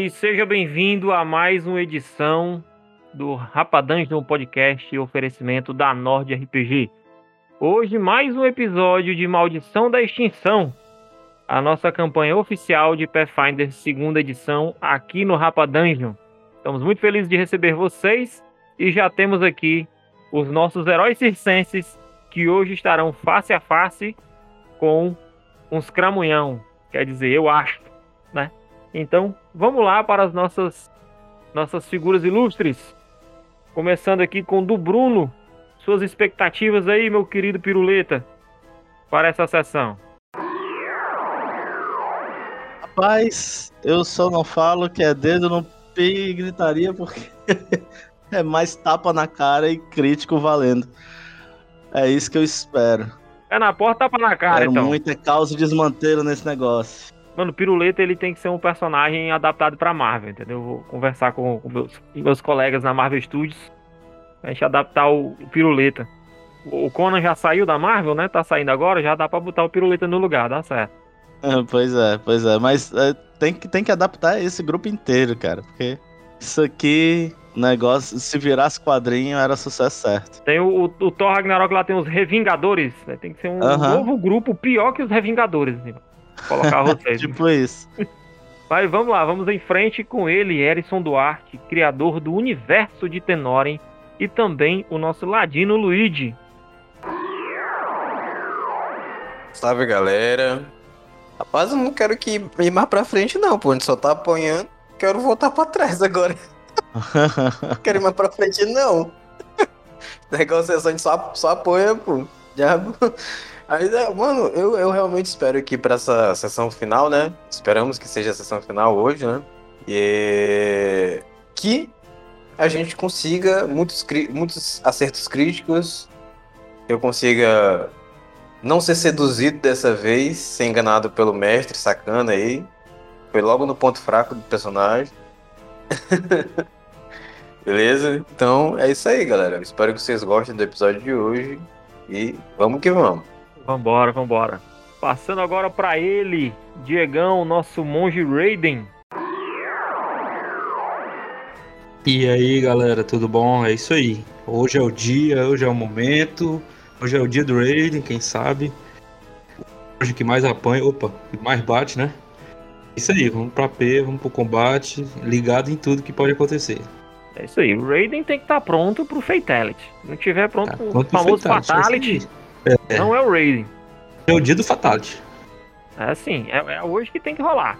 E seja bem-vindo a mais uma edição do Rapadanjo Podcast oferecimento da Nord RPG. Hoje, mais um episódio de Maldição da Extinção, a nossa campanha oficial de Pathfinder segunda edição aqui no Rapadanjo. Estamos muito felizes de receber vocês e já temos aqui os nossos heróis circenses que hoje estarão face a face com uns cramunhão, quer dizer, eu acho, né? Então, vamos lá para as nossas nossas figuras ilustres. Começando aqui com o do Bruno. Suas expectativas aí, meu querido Piruleta, para essa sessão. Rapaz, eu só não falo que é dedo no pé e gritaria porque é mais tapa na cara e crítico valendo. É isso que eu espero. É na porta, tapa na cara, Quero então. muita causa de desmanteiro nesse negócio. Mano, Piruleta ele tem que ser um personagem adaptado pra Marvel, entendeu? Eu vou conversar com, com meus, meus colegas na Marvel Studios. A gente adaptar o, o Piruleta. O o Conan já saiu da Marvel, né? Tá saindo agora, já dá pra botar o Piruleta no lugar, dá certo. É, pois é, pois é. Mas é, tem, que, tem que adaptar esse grupo inteiro, cara. Porque isso aqui, negócio, se virasse quadrinho, era sucesso certo. Tem o, o, o Thor Ragnarok lá, tem os Revingadores. né? Tem que ser um novo grupo pior que os Revingadores. Pra colocar vocês. Tipo isso. Mas vamos lá, vamos em frente com ele, Erison Duarte, criador do universo de Tenoren, e também o nosso ladino Luigi. Salve galera. Rapaz, eu não quero que ir mais pra frente, não, pô. A gente só tá apanhando. Quero voltar pra trás agora. Não quero ir mais pra frente, não. Negociação a gente só, só apoia, pô. Diabo. Aí, é, mano, eu, eu realmente espero que pra essa sessão final, né? Esperamos que seja a sessão final hoje, né? E que a gente consiga muitos, muitos acertos críticos. Eu consiga não ser seduzido dessa vez, ser enganado pelo mestre sacana aí. Foi logo no ponto fraco do personagem. Beleza? Então é isso aí, galera. Espero que vocês gostem do episódio de hoje. E vamos que vamos. Vambora, vambora. Passando agora pra ele, Diegão, nosso monge Raiden. E aí galera, tudo bom? É isso aí. Hoje é o dia, hoje é o momento. Hoje é o dia do Raiden, quem sabe. Hoje que mais apanha, opa, que mais bate, né? Isso aí, vamos pra P, vamos pro combate, ligado em tudo que pode acontecer. É isso aí, o Raiden tem que estar pronto pro Fatality. Se não tiver pronto Tá pro famoso Fatality, Fatality, é não é o Raiden. É o dia do Fatality. É assim, é, é hoje que tem que rolar.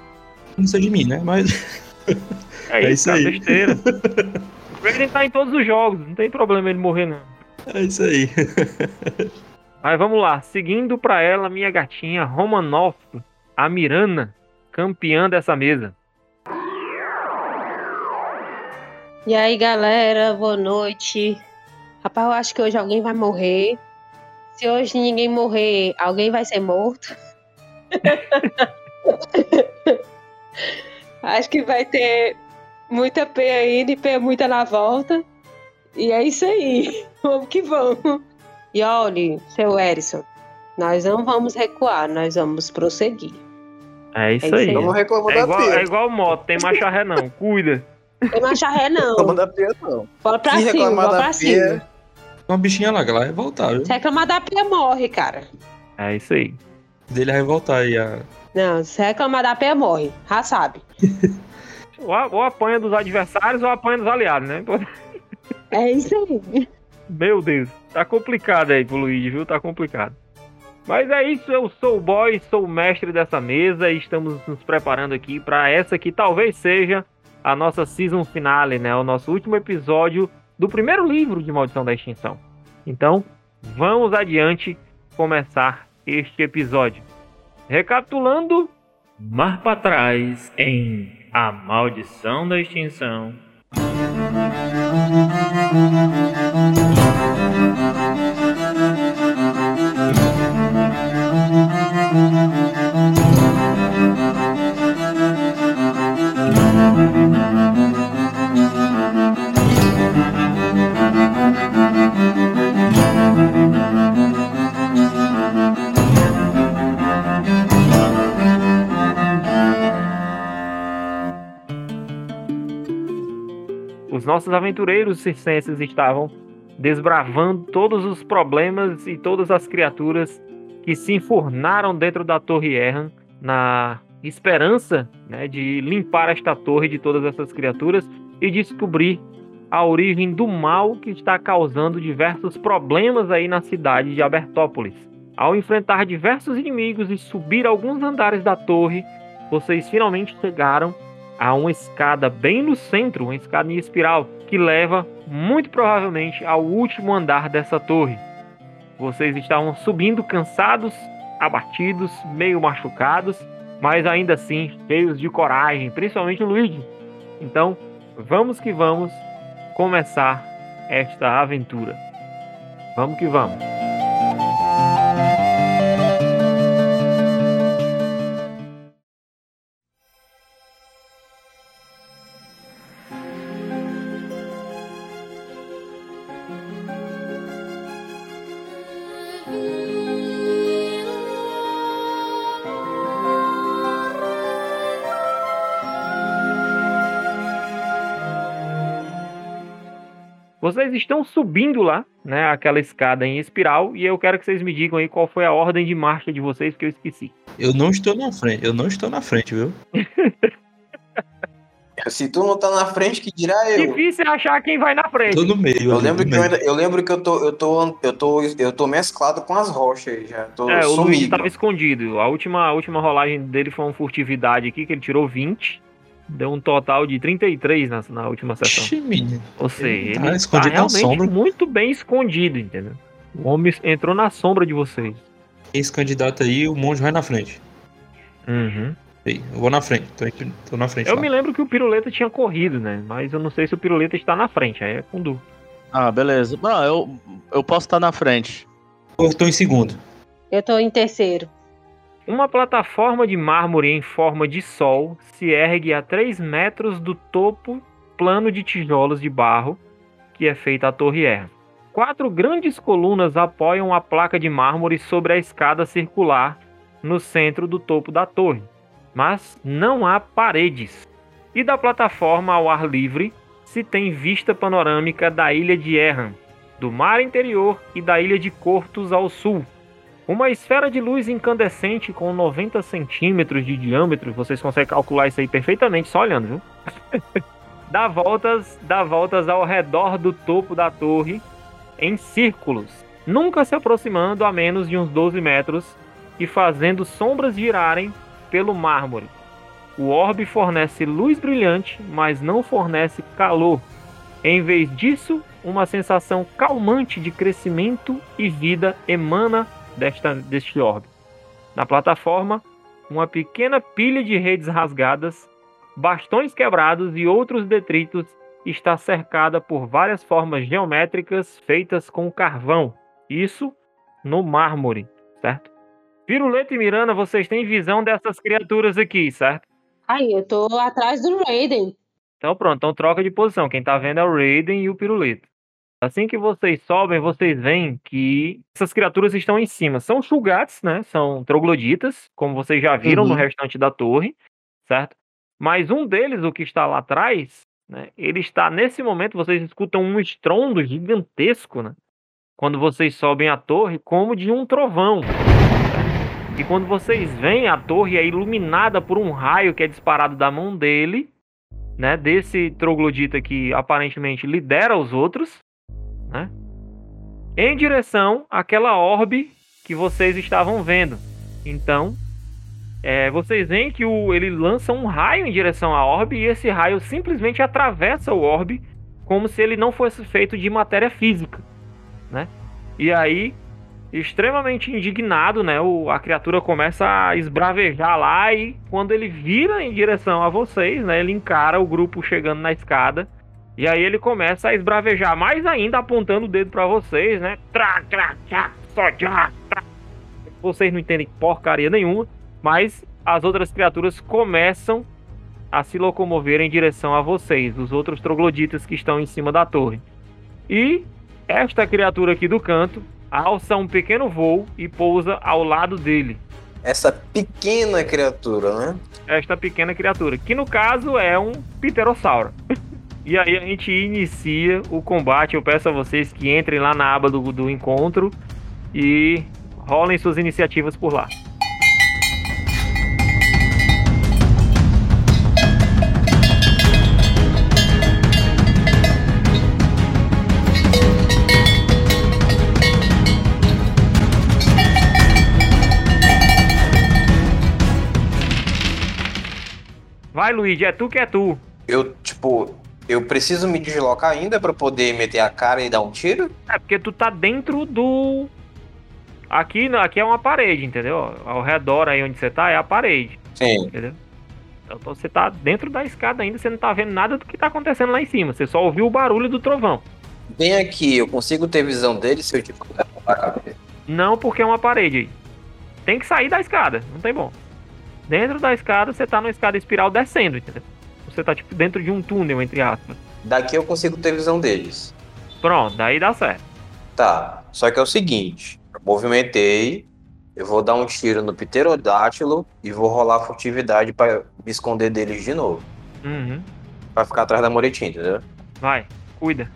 Não sei de mim, né? Mas É, É isso, cara, aí. besteira. o Raiden tá em todos os jogos, não tem problema ele morrer, não. é isso aí. Mas vamos lá, seguindo pra ela, minha gatinha Romanoff, a Mirana, campeã dessa mesa. E aí, galera, boa noite. Rapaz, eu acho que hoje alguém vai morrer. Se hoje ninguém morrer, alguém vai ser morto. acho que vai ter muita P ainda e P muita na volta. E é isso aí. Vamos que vamos. E olhe, seu Erison, nós não vamos recuar, nós vamos prosseguir. É isso É isso aí. aí. Vamos reclamar É da igual, é igual moto, tem marcha ré não, cuida. Tem marcha ré, não. Reclamar da pia, não. Bora pra Se cima, bora da pra pia- cima. Uma bichinha lá, que ela vai voltar, viu? Se reclamar da pia, morre, cara. É isso aí. Dele vai voltar aí. A... Não, se reclamar da pia, morre. Já sabe. Ou, ou apanha dos adversários ou apanha dos aliados, né? É isso aí. Meu Deus, tá complicado aí pro Luigi, viu? Tá complicado. Mas é isso, eu sou o boy, sou o mestre dessa mesa e estamos nos preparando aqui para essa que talvez seja a nossa season finale, né? O nosso último episódio do primeiro livro de Maldição da Extinção. Então, vamos adiante começar este episódio. Recapitulando, mar para trás em A Maldição da Extinção. Nossos aventureiros circenses estavam desbravando todos os problemas e todas as criaturas que se enfurnaram dentro da Torre Erran na esperança né, de limpar esta torre de todas essas criaturas e descobrir a origem do mal que está causando diversos problemas aí na cidade de Abertópolis. Ao enfrentar diversos inimigos e subir alguns andares da torre, vocês finalmente chegaram a uma escada bem no centro, uma escada em espiral, que leva muito provavelmente ao último andar dessa torre. Vocês estavam subindo cansados, abatidos, meio machucados, mas ainda assim cheios de coragem, principalmente o Luigi. Então, vamos que vamos começar esta aventura. Vamos que vamos. Vocês estão subindo lá, né, aquela escada em espiral, e eu quero que vocês me digam aí qual foi a ordem de marcha de vocês que eu esqueci. Eu não estou na frente, eu não estou na frente, viu? Se tu não tá na frente, que dirá eu? Difícil é achar quem vai na frente. Tô no meio. Eu lembro, que eu, ainda- eu lembro que eu tô, eu tô, eu tô, eu tô mesclado com as rochas aí já. Tô É, o Luigi sumido. estava escondido. A última, a última rolagem dele foi uma furtividade aqui, que ele tirou 20. Deu um total de 33 na, na última sessão. Ixi, menino. Ou seja, Ele ele tá tá, escondido na realmente sombra. muito bem escondido, entendeu? O homem entrou na sombra de vocês. Esse candidato aí, o monge vai na frente. Uhum. Ei, Eu vou na frente, tô, tô na frente. Eu lá. me lembro que o Piruleta tinha corrido, né? Mas eu não sei se o Piruleta está na frente. Aí é com Du. Ah, beleza. Não, eu, eu posso estar na frente. Eu tô em segundo. Eu tô em terceiro. Uma plataforma de mármore em forma de sol se ergue a 3 metros do topo plano de tijolos de barro que é feita a Torre Erra. Quatro grandes colunas apoiam a placa de mármore sobre a escada circular no centro do topo da torre, mas não há paredes. E da plataforma ao ar livre se tem vista panorâmica da ilha de Erran, do mar interior e da ilha de Cortus ao sul. Uma esfera de luz incandescente com 90 centímetros de diâmetro, vocês conseguem calcular isso aí perfeitamente só olhando, viu? dá voltas, dá voltas ao redor do topo da torre em círculos, nunca se aproximando a menos de uns 12 metros e fazendo sombras girarem pelo mármore. O orbe fornece luz brilhante, mas não fornece calor. Em vez disso, uma sensação calmante de crescimento e vida emana desta, deste orbe. Na plataforma, uma pequena pilha de redes rasgadas, bastões quebrados e outros detritos está cercada por várias formas geométricas feitas com carvão. Isso no mármore, certo? Piruleta e Miranda, vocês têm visão dessas criaturas aqui, certo? Ai, eu tô atrás do Raiden. Então pronto, então troca de posição. Quem tá vendo é o Raiden e o Piruleta. Assim que vocês sobem, vocês veem que essas criaturas estão em cima. São Shugats, né? São trogloditas, como vocês já viram no Uhum. restante da torre, certo? Mas um deles, o que está lá atrás, né? Ele está, nesse momento, vocês escutam um estrondo gigantesco, né? Quando vocês sobem a torre, como de um trovão. E quando vocês veem a torre é iluminada por um raio que é disparado da mão dele, né? Desse troglodita que aparentemente lidera os outros, né? Em direção àquela orbe que vocês estavam vendo. Então, é, vocês veem que o, ele lança um raio em direção à orbe e esse raio simplesmente atravessa o orbe como se ele não fosse feito de matéria física, né? E aí, extremamente indignado, né? O, a criatura começa a esbravejar lá e quando ele vira em direção a vocês, né? Ele encara o grupo chegando na escada e aí ele começa a esbravejar mais ainda, apontando o dedo pra vocês, né? Tra, tra, tra, só, já, tra. Vocês não entendem porcaria nenhuma, mas as outras criaturas começam a se locomover em direção a vocês, os outros trogloditas que estão em cima da torre. E esta criatura aqui do canto alça um pequeno voo e pousa ao lado dele. Essa pequena criatura, né? Esta pequena criatura, que no caso é um pterossauro. E aí a gente inicia o combate. Eu peço a vocês que entrem lá na aba do, do encontro e rolem suas iniciativas por lá. Vai, Luigi, é tu que é tu. Eu, tipo, eu preciso me deslocar ainda pra poder meter a cara e dar um tiro? É porque tu tá dentro do. Aqui, aqui é uma parede, entendeu? Ao redor aí onde você tá é a parede, Sim. entendeu? Então você tá dentro da escada ainda, você não tá vendo nada do que tá acontecendo lá em cima. Você só ouviu o barulho do trovão. Bem aqui, eu consigo ter visão dele se eu cabeça. Não porque é uma parede aí. Tem que sair da escada, não tem bom. Dentro da escada, você tá numa escada espiral descendo, entendeu? Você tá tipo dentro de um túnel, entre aspas. Daqui eu consigo ter visão deles. Pronto, daí dá certo. Tá. Só que é o seguinte, eu movimentei, eu vou dar um tiro no pterodátilo e vou rolar furtividade pra me esconder deles de novo. Uhum. Pra ficar atrás da moretinha, entendeu? Vai, cuida.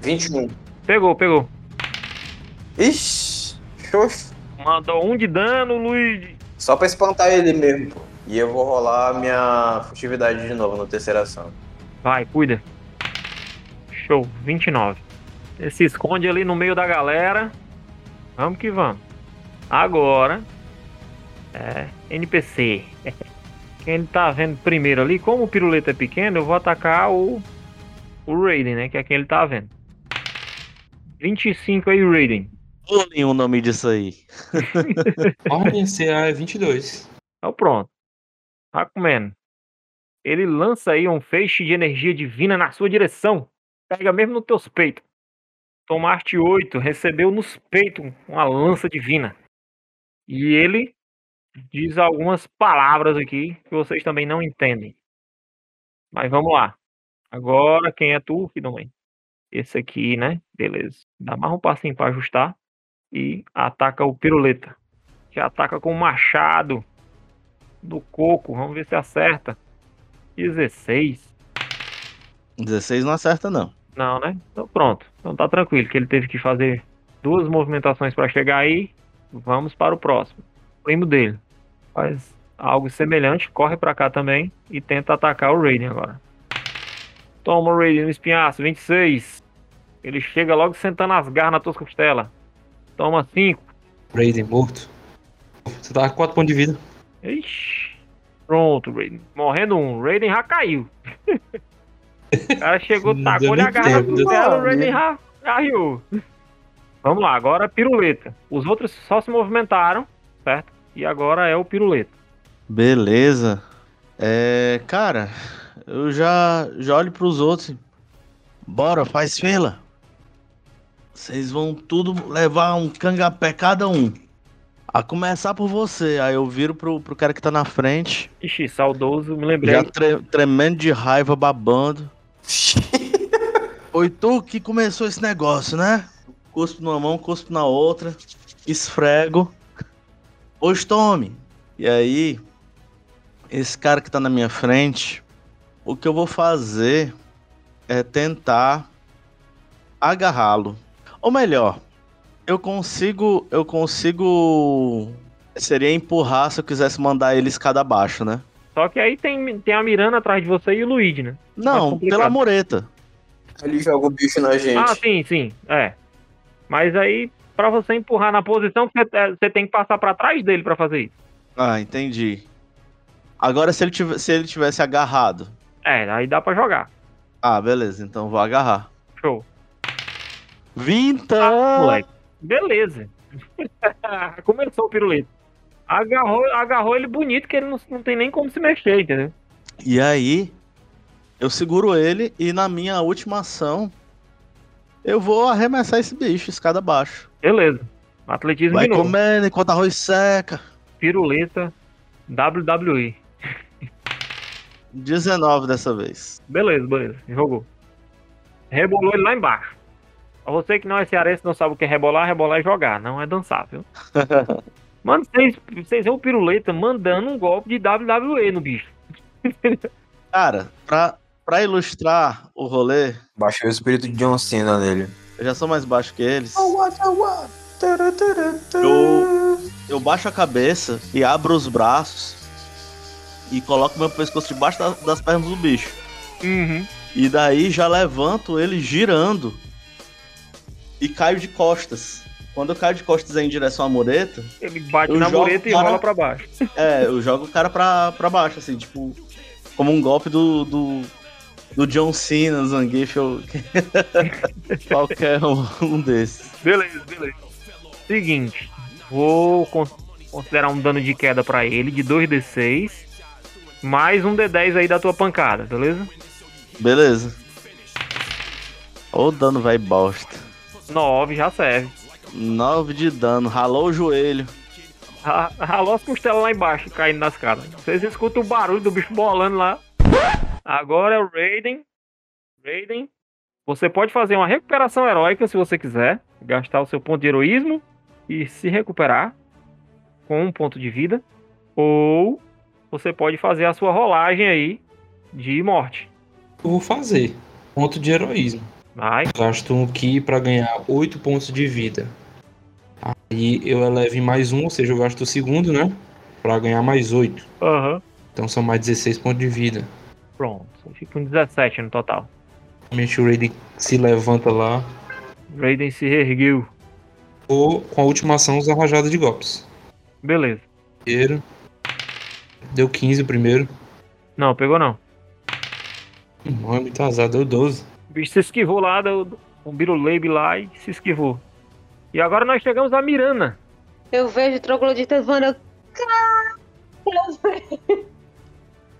21. Pegou, pegou. Ixi, xoxo. Mandou um de dano, Luigi. Só pra espantar ele mesmo, pô. E eu vou rolar minha furtividade de novo na terceira ação. Vai, cuida. Show, 29. Ele se esconde ali no meio da galera. Vamos que vamos. Agora. É. NPC. Quem ele tá vendo primeiro ali, como o piruleta é pequeno, eu vou atacar o. O Raiden, né? Que é quem ele tá vendo. 25 aí, Raiden. Pulem o nome disso aí. Ordem CA é 22. Então pronto. Comendo. Ele lança aí um feixe de energia divina na sua direção. Pega mesmo nos teus peitos. Tomaste 8, recebeu nos peitos uma lança divina. E ele diz algumas palavras aqui que vocês também não entendem. Mas vamos lá. Agora, quem é tu, mãe? Esse aqui, né? Beleza. Dá mais um passinho pra ajustar. E ataca o piruleta. Que ataca com o machado do coco. Vamos ver se acerta. 16. 16 não acerta, não. Não, né? Então pronto. Então tá tranquilo, que ele teve que fazer duas movimentações para chegar aí. Vamos para o próximo. O primo dele faz algo semelhante, corre para cá também e tenta atacar o Raiden agora. Toma o Raiden no espinhaço, 26. Ele chega logo sentando as garras nas tuas costelas. Toma 5. Raiden morto. Você tá com 4 pontos de vida. Ixi. Pronto, Raiden. Morrendo um. Raiden já caiu. o cara chegou, Não tacou deu a garra deu céu, o. Raiden já já riu. Vamos lá, agora piruleta. Os outros só se movimentaram, certo? E agora é o piruleta. Beleza. É, cara, eu já, já olho pros outros. Bora, faz fila. Vocês vão tudo levar um cangapé cada um. A começar por você. Aí eu viro pro, pro cara que tá na frente. Ixi, saudoso, me lembrei. Já tre- tremendo de raiva, babando. Foi tu que começou esse negócio, né? Cuspo numa mão, cuspo na outra. Esfrego. Pois tome. E aí, esse cara que tá na minha frente, o que eu vou fazer é tentar agarrá-lo. Ou melhor, eu consigo. Eu consigo. Seria empurrar se eu quisesse mandar ele escada abaixo, né? Só que aí tem, tem a Miranda atrás de você e o Luigi, né? Não, complicado. pela mureta. Ele joga o bicho na gente. Ah, sim, sim, é. Mas aí, pra você empurrar na posição, você, é, você tem que passar pra trás dele pra fazer isso. Ah, entendi. Agora, se ele, tive- se ele tivesse agarrado. É, aí dá pra jogar. Ah, beleza, então vou agarrar. Show. Vinta! Ah, moleque. Beleza. Começou o pirulito. Agarrou, agarrou ele bonito, que ele não, não tem nem como se mexer, entendeu? E aí, eu seguro ele e na minha última ação, eu vou arremessar esse bicho, escada abaixo. Beleza. Atletismo Vai de novo. comendo enquanto arroz seca. Piruleta WWE. 19 dessa vez. Beleza, beleza. Jogou. Rebolou ele lá embaixo. Você que não é cearense não sabe o que é rebolar, rebolar é jogar, não é dançar, viu? Mano, vocês, vocês o piruleta mandando um golpe de WWE no bicho. Cara, pra, pra ilustrar o rolê, Baixei o espírito de John Cena nele. eu já sou mais baixo que eles. Eu... Eu, eu baixo a cabeça e abro os braços e coloco meu pescoço debaixo da- das pernas do bicho. Uhum. E daí já levanto ele girando e caio de costas. Quando eu caio de costas em direção à mureta, Ele bate na mureta e cara. rola pra baixo. é, eu jogo o cara pra, pra baixo, assim, tipo, como um golpe do, do, do John Cena, Zangief ou qualquer um, um desses. Beleza, beleza. Seguinte, vou con- considerar um dano de queda pra ele de 2d6, mais um d10 aí da tua pancada, beleza? Beleza. Ô dano vai bosta. 9 já serve. 9 de dano, ralou o joelho. Ra- Ralou as costelas lá embaixo, caindo nas caras. Vocês escutam o barulho do bicho bolando lá. Agora é o Raiden. Raiden. Você pode fazer uma recuperação heróica se você quiser. Gastar o seu ponto de heroísmo e se recuperar com um ponto de vida. Ou você pode fazer a sua rolagem aí de morte. Eu vou fazer. Ponto de heroísmo. Vai. Gasto um Ki pra ganhar 8 pontos de vida. Aí eu elevo em mais um, ou seja, eu gasto o segundo, né? Pra ganhar mais 8. Aham. Então são mais 16 pontos de vida. Pronto. Fica com 17 no total. Realmente o Raiden se levanta lá. Raiden se reergueu. Ou com a última ação usar rajada de golpes. Beleza. Primeiro. Deu 15 o primeiro. Não, pegou não. Não é muito azar, deu 12. O bicho se esquivou lá do, do um Biruleibe lá e se esquivou. E agora nós chegamos a Mirana. Eu vejo o troglodita voando.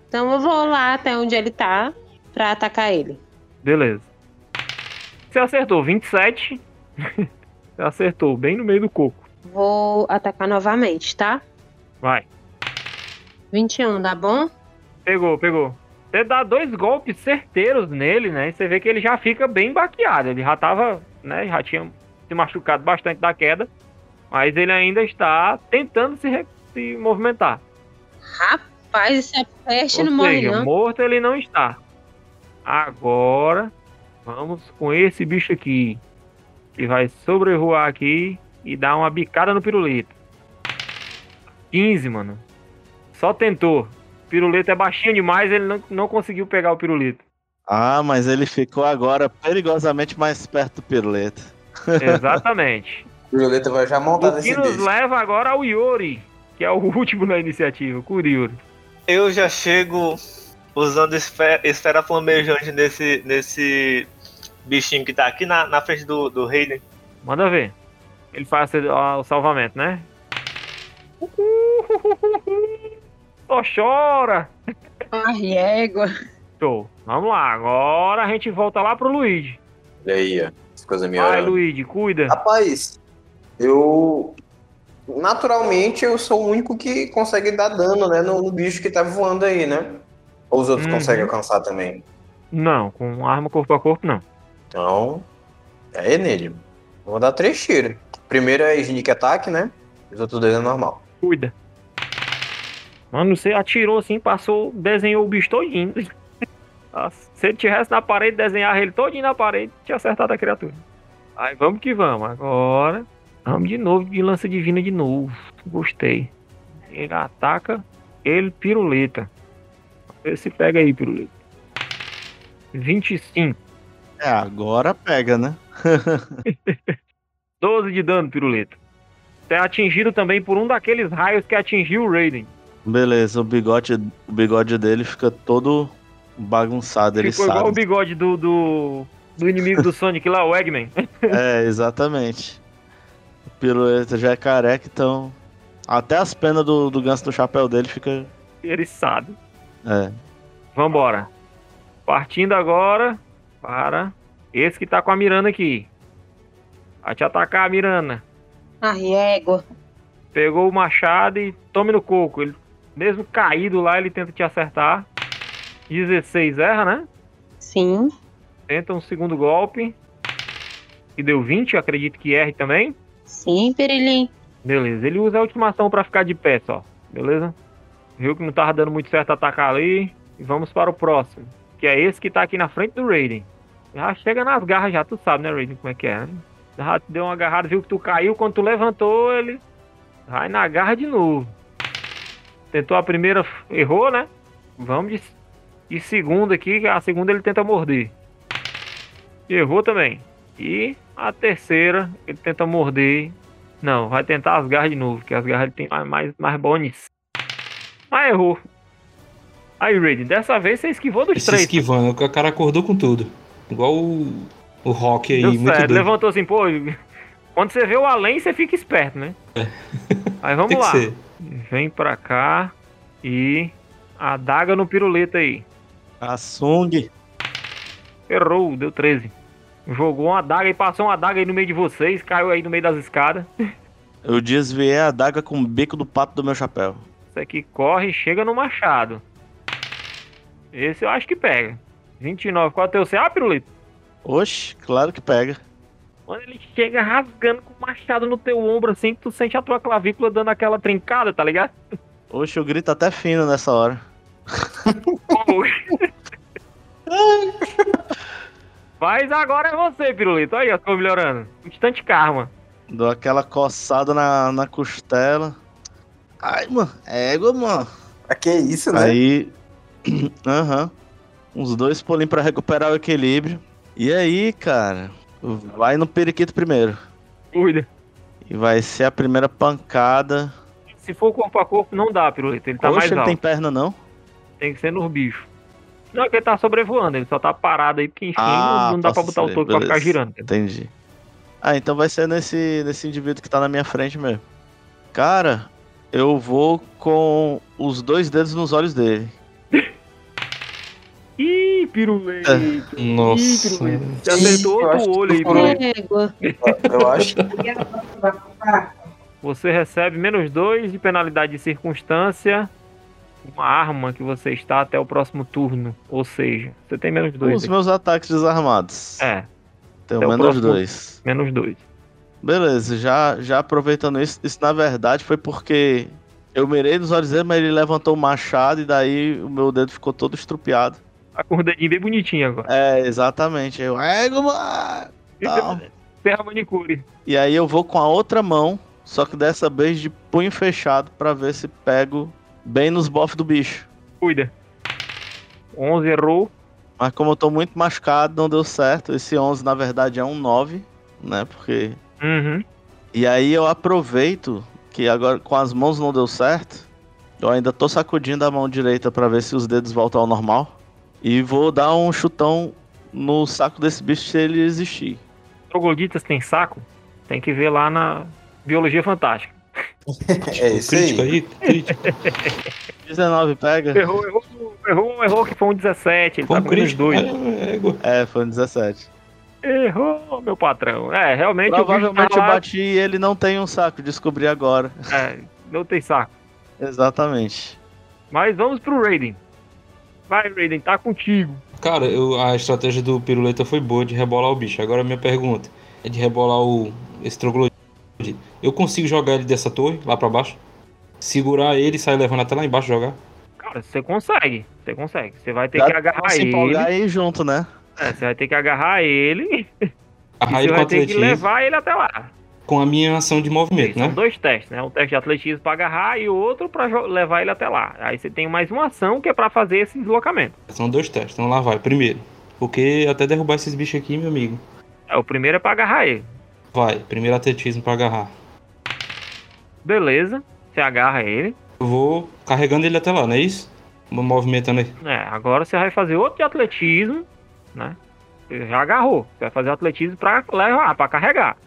Então eu vou lá até onde ele tá pra atacar ele. Beleza. Você acertou 27. Você acertou bem no meio do coco. Vou atacar novamente, tá? Vai. 21, dá bom? Pegou, pegou. Você dá dois golpes certeiros nele, né? E você vê que ele já fica bem baqueado. Ele já tava, né? Já tinha se machucado bastante da queda. Mas ele ainda está tentando se, se movimentar. Rapaz, isso é peste Ou não morre, não. morto ele não está. Agora, vamos com esse bicho aqui. Que vai sobrevoar aqui e dar uma bicada no pirulito. 15, mano. Só tentou. Pirulito é baixinho demais, ele não, não conseguiu pegar o pirulito. Ah, mas ele ficou agora perigosamente mais perto do piruleta. Exatamente. O Violeta vai já montar o que nesse nos leva agora ao Yori, que é o último na iniciativa, o Kuriori. Eu já chego usando esfera, esfera flamejante nesse, nesse bichinho que tá aqui na, na frente do, do Raiden. Manda ver. Ele faz o salvamento, né? Só chora. Ai, égua. Show. Vamos lá. Agora a gente volta lá pro Luigi. Olha aí, ó. As coisas me Vai. Luigi, cuida. Rapaz, eu. Naturalmente eu sou o único que consegue dar dano, né? No, no bicho que tá voando aí, né? Ou os outros Uhum. conseguem alcançar também. Não, com arma corpo a corpo, não. Então. É nele. Vou dar três tiros. Primeiro é sneak attack, né? Os outros dois é normal. Cuida. Mano, você atirou assim, passou, desenhou o bicho todinho. Ah, Se ele tivesse na parede, desenhar ele todinho na parede, tinha acertado a criatura. Aí vamos que vamos. Agora, vamos de novo de lança divina de novo. Gostei. Ele ataca, ele piruleta. Vamos ver se pega aí, piruleta. 25. É, agora pega, né? 12 de dano, piruleta. Você é atingido também por um daqueles raios que atingiu o Raiden. Beleza, o bigode, o bigode dele fica todo bagunçado, ele Ficou igual o sabe. bigode do, do, do inimigo do Sonic lá, o Eggman. É, exatamente. O piruleta já é careca, então. Até as penas do, do ganso do chapéu dele fica. Eriçado. É. Vambora. Partindo agora para esse que tá com a Mirana aqui. Vai te atacar, Mirana. Ai, égua. Pegou o machado e tome no coco. Ele, mesmo caído lá, ele tenta te acertar. 16 erra, né? Sim. Tenta um segundo golpe. Que deu 20, eu acredito que erre também. Sim, Perilim. Beleza, ele usa a ultimação pra ficar de pé só. Beleza? Viu que não tava dando muito certo atacar ali. E vamos para o próximo. que é esse que tá aqui na frente do Raiden. Já chega nas garras já, tu sabe, né, Raiden, como é que é, né? Já te deu uma agarrada, viu que tu caiu, quando tu levantou, ele vai na garra de novo. Tentou a primeira, errou, né? Vamos de, de segunda aqui, a segunda ele tenta morder. Errou também. E a terceira, ele tenta morder. Não, vai tentar as garras de novo, que as garras ele tem mais, mais, mais bônus. Mas errou. Aí, Raiden, dessa vez você esquivou dos Esse três. esquivando, o cara acordou com tudo. Igual o, o Rock aí, Deu muito certo, doido. levantou assim, pô. Quando você vê o além, você fica esperto, né? Aí vamos lá. ser. Vem pra cá e adaga no piruleta aí. A. Errou, deu 13. Jogou uma adaga e passou uma adaga aí no meio de vocês, caiu aí no meio das escadas. Eu desviei a adaga com o bico do pato do meu chapéu. Esse aqui corre e chega no machado. Esse eu acho que pega. 29, qual é o teu CA, pirulito? Oxe, claro que pega. Quando ele chega rasgando com o machado no teu ombro, assim, tu sente a tua clavícula dando aquela trincada, tá ligado? Oxe, eu grito até fino nessa hora. Mas agora é você, pirulito. Aí, ó, ficou melhorando. Instante karma. Dou aquela coçada na, na costela. Ai, mano, égua, mano. Pra que isso, né? Aí. Aham. Uns dois pulinhos pra recuperar o equilíbrio. E aí, cara, vai no periquito primeiro. Cuida. E vai ser a primeira pancada. Se for corpo a corpo, não dá, pirulito. Ele tá Oxe, mais ele alto. tem Tem... perna não? que ser nos bichos. Não, é que ele tá sobrevoando, ele só tá parado aí, porque enfim, Ah, não, não dá pra posso botar o ser, toque pra ficar girando. Entendi. Ah, então vai ser nesse, nesse indivíduo que tá na minha frente mesmo. Cara, eu vou com os dois dedos nos olhos dele. Ih, pirulito. É. Nossa. Ih. Você acertou outro olho aí. Égua. Eu acho que Você recebe menos dois de penalidade de circunstância. Uma arma que você está até o próximo turno. Ou seja, você tem menos dois. Os aqui. meus ataques desarmados. É, Tenho menos próximo. dois. menos dois. Beleza, já, já aproveitando isso, isso na verdade foi porque eu mirei nos olhos dele, mas ele levantou o machado e daí o meu dedo ficou todo estrupiado. Tá com o dedinho bem bonitinho agora. É, exatamente. Eu, ego! Tal. Terra manicure. E aí eu vou com a outra mão, só que dessa vez de punho fechado pra ver se pego bem nos bofs do bicho. Cuida. 11 errou. Mas como eu tô muito machucado, não deu certo. Esse 11 na verdade é um 9, né? Porque Uhum. E aí eu aproveito que agora com as mãos não deu certo. Eu ainda tô sacudindo a mão direita pra ver se os dedos voltam ao normal. E vou dar um chutão no saco desse bicho se ele existir. Trogloditas tem saco? Tem que ver lá na Biologia Fantástica. é isso Crítico aí. aí, crítico. 19 pega? Errou, errou, errou, errou que foi um 17. Ele Foi tá um com menos crítico. dois. É, égua. É, foi um 17. Errou, meu patrão. É, realmente bicho Provavelmente tá eu bati e ele não tem um saco, descobri agora. É, não tem saco. Exatamente. Mas vamos pro Raiden. Vai, Raiden, tá contigo. Cara, eu- a estratégia do Piruleta foi boa de rebolar o bicho. Agora a minha pergunta é de rebolar o esse. Eu consigo jogar ele dessa torre, lá pra baixo? Segurar ele e sair levando até lá embaixo jogar? Cara, você consegue. Você consegue. Você vai ter Já que agarrar se ele. empolgar aí junto, né? É, você vai ter que agarrar ele. E Agarrar você ele com vai ter que levar ele até lá. Com a minha ação de movimento, São né? dois testes, né? Um teste de atletismo pra agarrar e outro jo- levar ele até lá. Aí você tem mais uma ação que é pra fazer esse deslocamento. São dois testes. Então lá vai. Primeiro. Porque até derrubar esses bichos aqui, meu amigo. É, o primeiro é pra agarrar ele. Vai. Primeiro atletismo pra agarrar. Beleza. Você agarra ele. Eu vou carregando ele até lá, não é isso? Vou movimentando aí. É, agora você vai fazer outro de atletismo, né? Você já agarrou. Você vai fazer o atletismo pra levar, pra carregar.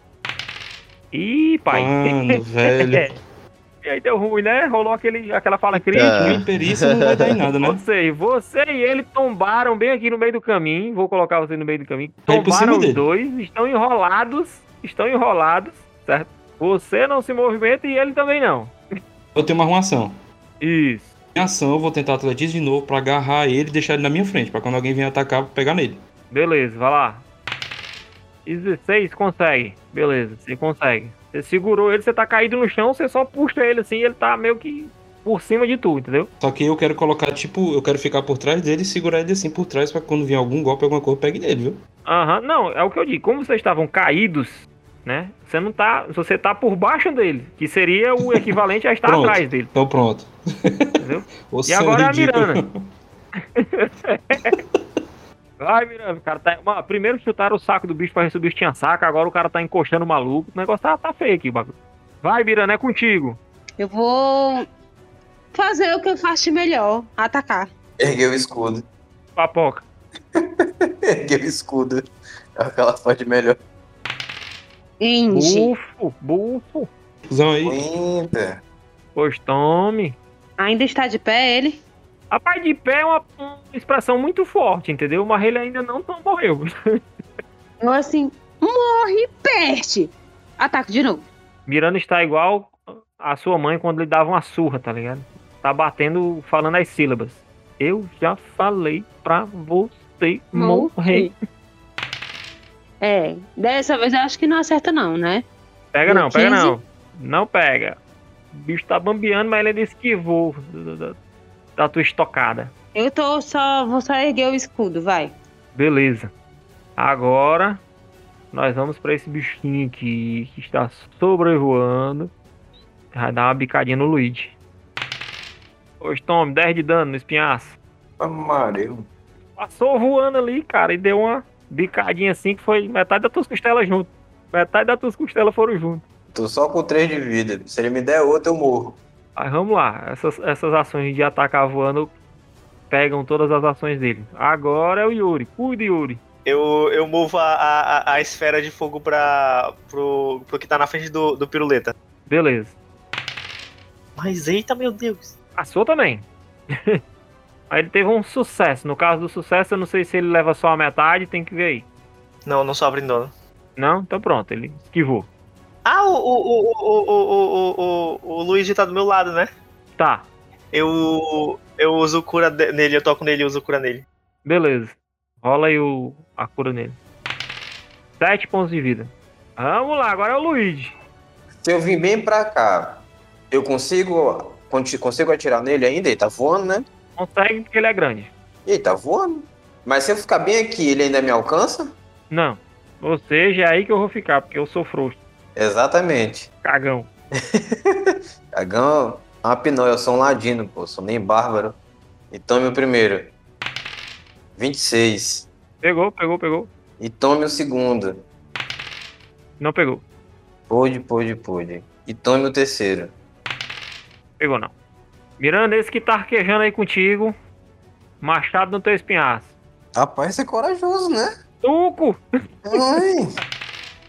Ih, pai. Mano, velho. e aí deu ruim, né? Rolou aquele, aquela fala crítica. É. Minha perícia não vai dar em nada, Ou né? seja, você e ele tombaram bem aqui no meio do caminho. Vou colocar você no meio do caminho. Cima Tombaram os dois, estão enrolados. Estão enrolados, certo? Você não se movimenta e ele também não. Eu tenho uma arrumação. Isso. Minha ação, eu vou tentar atletismo de novo pra agarrar ele e deixar ele na minha frente. Pra quando alguém vier atacar, eu pegar nele. Beleza, vai lá. 16, consegue. Beleza, você consegue. Você segurou ele, você tá caído no chão, você só puxa ele assim, ele tá meio que por cima de tu, entendeu? Só que eu quero colocar, tipo, eu quero ficar por trás dele e segurar ele assim por trás pra quando vier algum golpe, alguma coisa, pegue nele, viu? Aham, não, é o que eu digo. Como vocês estavam caídos, né? Você não tá. Você tá por baixo dele, que seria o equivalente a estar Pronto. atrás dele, Então pronto. entendeu? E agora é a ridículo. Vai, Miranda, cara. Tá... Mano, primeiro chutaram o saco do bicho pra ver se o bicho tinha saco, agora o cara tá encostando o maluco. O negócio tá, tá feio aqui, bagulho. Vai, Miranda, é contigo. Eu vou fazer o que eu faço de melhor, atacar. Ergueu o escudo. Papoca. Ergueu o escudo. É o que ela faz de melhor. Inge. Bufo, bufo. Zão aí. Eita. Pois tome. Ainda está de pé ele? Rapaz, de pé é uma, uma expressão muito forte, entendeu? Mas ele ainda não, não morreu. Eu assim, morre, perde. Ataque de novo. Miranda está igual a sua mãe quando lhe dava uma surra, tá ligado? Tá batendo, falando as sílabas. Eu já falei pra você morrer. É, dessa vez eu acho que não acerta não, né? Pega não, pega 15. não. Não pega. O bicho tá bambeando, mas ele esquivou da, tua estocada. Eu tô só, vou só erguer o escudo, vai. Beleza. Agora nós vamos pra esse bichinho aqui que está sobrevoando. Vai dar uma bicadinha no Luigi. Pois tome, 10 de dano no espinhaço. Amarelo. Passou voando ali, cara, e deu uma bicadinha assim que foi metade das tuas costelas junto. Metade das tuas costelas foram junto. Tô só com 3 de vida. Se ele me der outra, eu morro. Mas vamos lá, essas, essas ações de atacar voando pegam todas as ações dele. Agora é o Yuri. Cuide, Yuri. Eu, eu movo a, a, a- a esfera de fogo pra, pro, pro que tá na frente do, do piruleta. Beleza. Mas eita, meu Deus. Passou também. aí ele teve um sucesso. No caso do sucesso, eu não sei se ele leva só a metade, tem que ver aí. Não, não sofre dano. Não? Então pronto, ele esquivou. Ah, o, o, o, o, o, o, o Luigi tá do meu lado, né? Tá. Eu, eu uso cura nele, eu toco nele e uso cura nele. Beleza. Rola aí o, a cura nele. Sete pontos de vida. Vamos lá, agora é o Luigi. Se eu vim bem pra cá, eu consigo, consigo atirar nele ainda? Ele tá voando, né? Consegue porque ele é grande. Ele tá voando. Mas se eu ficar bem aqui, ele ainda me alcança? Não. Ou seja, é aí que eu vou ficar, porque eu sou frouxo. Exatamente. Cagão. Cagão, é uma pinóia, eu sou um ladino, pô, sou nem bárbaro. E tome o primeiro. 26. Pegou, pegou, pegou. E tome o segundo. Não pegou. Pôde, pôde, pôde. E tome o terceiro. Pegou não. Miranda, esse que tá arquejando aí contigo. Machado no teu espinhaço. Rapaz, você é corajoso, né? Tuco! Ai.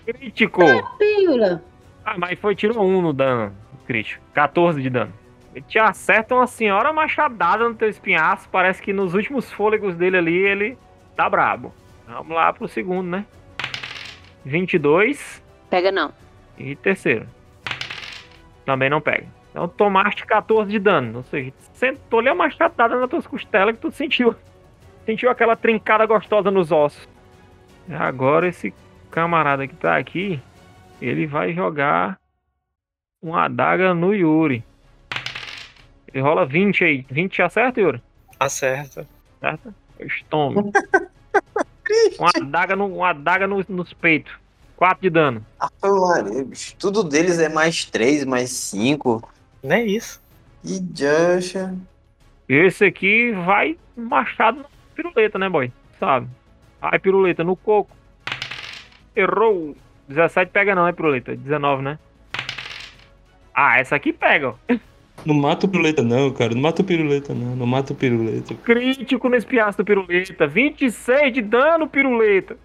Crítico! Pílula. Ah, mas foi tiro 1 no dano crítico. 14 de dano. Ele te acerta uma senhora machadada no teu espinhaço. Parece que nos últimos fôlegos dele ali, ele tá brabo. Vamos lá pro segundo, né? 22 Pega não. e terceiro. Também não pega. Então tomaste 14 de dano. Ou seja, sentou-lhe a machadada nas tuas costelas que tu sentiu. Sentiu aquela trincada gostosa nos ossos. E agora esse camarada que tá aqui, ele vai jogar uma adaga no Yuri. Ele rola 20 aí. 20 acerta, Yuri? Acerta. Certo? Estômago. uma adaga, no, uma adaga no- nos peitos. 4 de dano. Ah. Tudo deles é mais 3, mais 5. Não é isso. E Jusha. Esse aqui vai machado na piruleta, né, boy? Sabe? Vai, piruleta, no coco. Errou. 17 pega não, né, piruleta? 19, né? Ah, essa aqui pega, ó. Não mata o piruleta, não, cara. Não mata o piruleta, não. Não mata o piruleta. Crítico no espiaço do piruleta. 26 de dano, piruleta.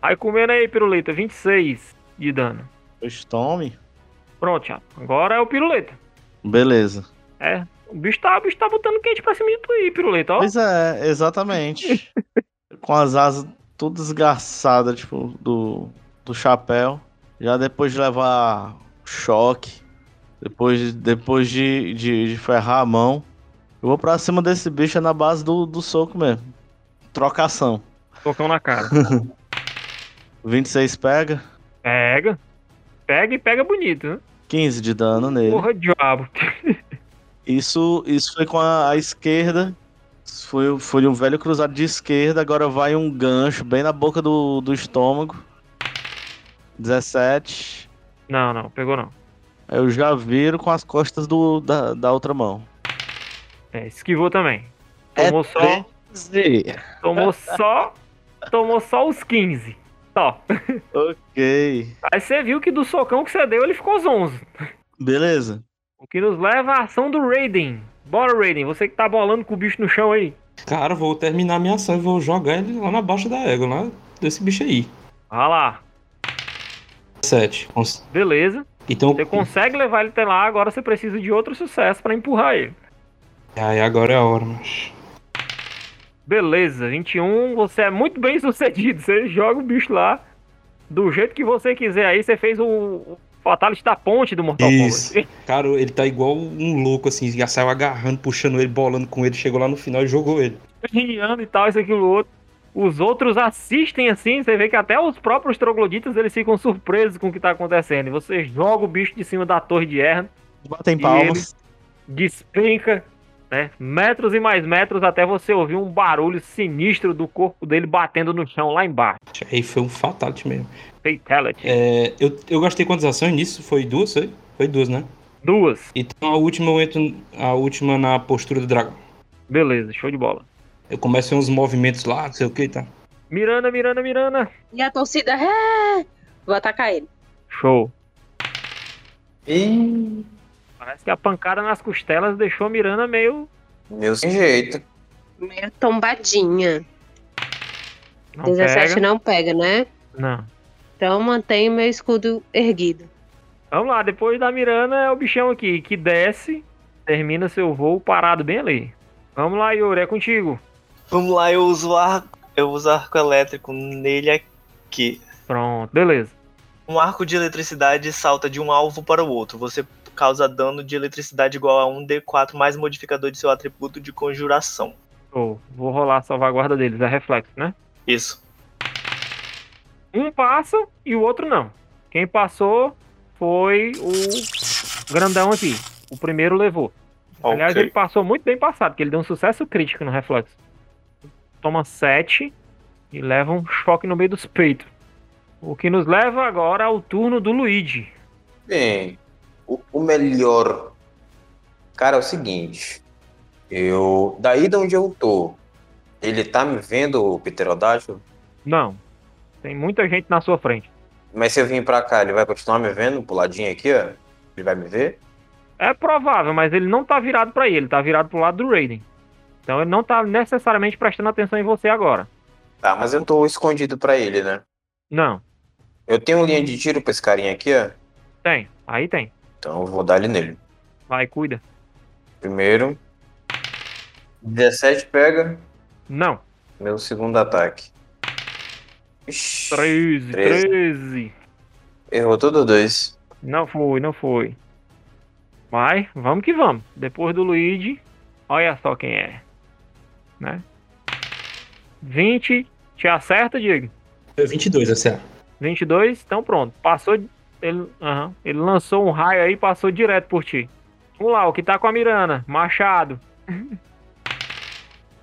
Vai comendo aí, piruleta. 26 de dano. Pois tome. Pronto, chato. Agora é o piruleta. Beleza. É. O bicho tá, o bicho tá botando quente pra cima de tu aí, piruleta, ó. Pois é, exatamente. Com as asas tudo desgraçadas, tipo, do, do chapéu. Já depois de levar choque, depois, de- depois de, de, de ferrar a mão, eu vou pra cima desse bicho é na base do, do soco mesmo. Trocação. Tocão na cara. 26 pega, Pega. Pega e pega bonito, né? 15 de dano nele. Porra, diabo. Isso, isso foi com a, a esquerda. Foi, foi um velho cruzado de esquerda. Agora vai um gancho bem na boca do, do estômago. 17. Não, não, pegou não. Eu já viro com as costas do, da, da outra mão. É, esquivou também. É Tomou só. Tomou só. Tomou só os 15. Só. Ok. Aí você viu que do socão que você deu, ele ficou zonzo. Beleza. O que nos leva à ação do Raiden. Bora, Raiden. Você que tá bolando com o bicho no chão aí. Cara, vou terminar minha ação e vou jogar ele lá na baixa da égua, lá desse bicho aí. Vai lá. 7. Cons- Beleza. Então, Você consegue levar ele até lá, agora você precisa de outro sucesso pra empurrar ele. aí agora é a hora, mas. Beleza, 21, você é muito bem sucedido. Você joga o bicho lá do jeito que você quiser. Aí você fez o, o Fatality da ponte do Mortal Isso. Kombat. Cara, ele tá igual um louco, assim, já saiu agarrando, puxando ele, bolando com ele, chegou lá no final e jogou ele. Riando e tal, isso, aquilo, outro. Os outros assistem assim, você vê que até os próprios trogloditas eles ficam surpresos com o que tá acontecendo. E você joga o bicho de cima da torre de Erna, Batem palmas. despenca, né? Metros e mais metros até você ouvir um barulho sinistro do corpo dele batendo no chão lá embaixo. Aí foi um fatality mesmo. Fatality. É, eu, eu gastei quantas ações nisso? Foi duas, foi? Foi duas, né? Duas. Então a última eu entro. A última na postura do dragão. Beleza, show de bola. Eu começo uns movimentos lá, não sei o que, tá? Miranda, Miranda, Miranda. E a torcida, é! Vou atacar ele. Show. Ih, Parece que a pancada nas costelas deixou a Miranda meio. meu sem jeito. Meio tombadinha. Não 17 pega. não pega, né? Não. Então mantenho meu escudo erguido. Vamos lá, depois da Miranda é o bichão aqui, que desce, termina seu voo parado bem ali. Vamos lá, Yuri, é contigo. Vamos lá, eu uso arco, eu uso arco elétrico nele aqui. Pronto, beleza. Um arco de eletricidade salta de um alvo para o outro. Você causa dano de eletricidade igual a 1d4 mais modificador de seu atributo de conjuração. Show. Vou rolar a salvaguarda deles, é reflexo, né? Isso. Um passa e o outro não. Quem passou foi o grandão aqui. O primeiro levou. Aliás, Ok. ele passou muito bem passado, porque ele deu um sucesso crítico no reflexo. Toma 7 e leva um choque no meio dos peitos. O que nos leva agora ao turno do Luigi. Bem, o, o melhor. Cara, é o seguinte. Eu. Daí de onde eu tô, ele tá me vendo, o Pterodáctilo? Não. Tem muita gente na sua frente. Mas se eu vim pra cá, ele vai continuar me vendo pro ladinho aqui, ó? Ele vai me ver? É provável, mas ele não tá virado pra ele, ele tá virado pro lado do Raiden. Então ele não tá necessariamente prestando atenção em você agora. Tá, mas eu tô escondido pra ele, né? Não, Eu tenho linha de tiro pra esse carinha aqui, ó. tem. Aí tem. Então eu vou dar ele nele. Vai, cuida. Primeiro. 17 pega. Não. Meu segundo ataque. Ixi, 13, Treze. 13. errou todo dois. Não foi, não foi. Vai, vamos que vamos. Depois do Luigi, olha só quem é. Né? 20, te acerta, Diego? Foi 22, essa 22, então pronto. Passou. Ele, aham, ele lançou um raio aí e passou direto por ti. Vamos lá, o que tá com a Mirana? Machado.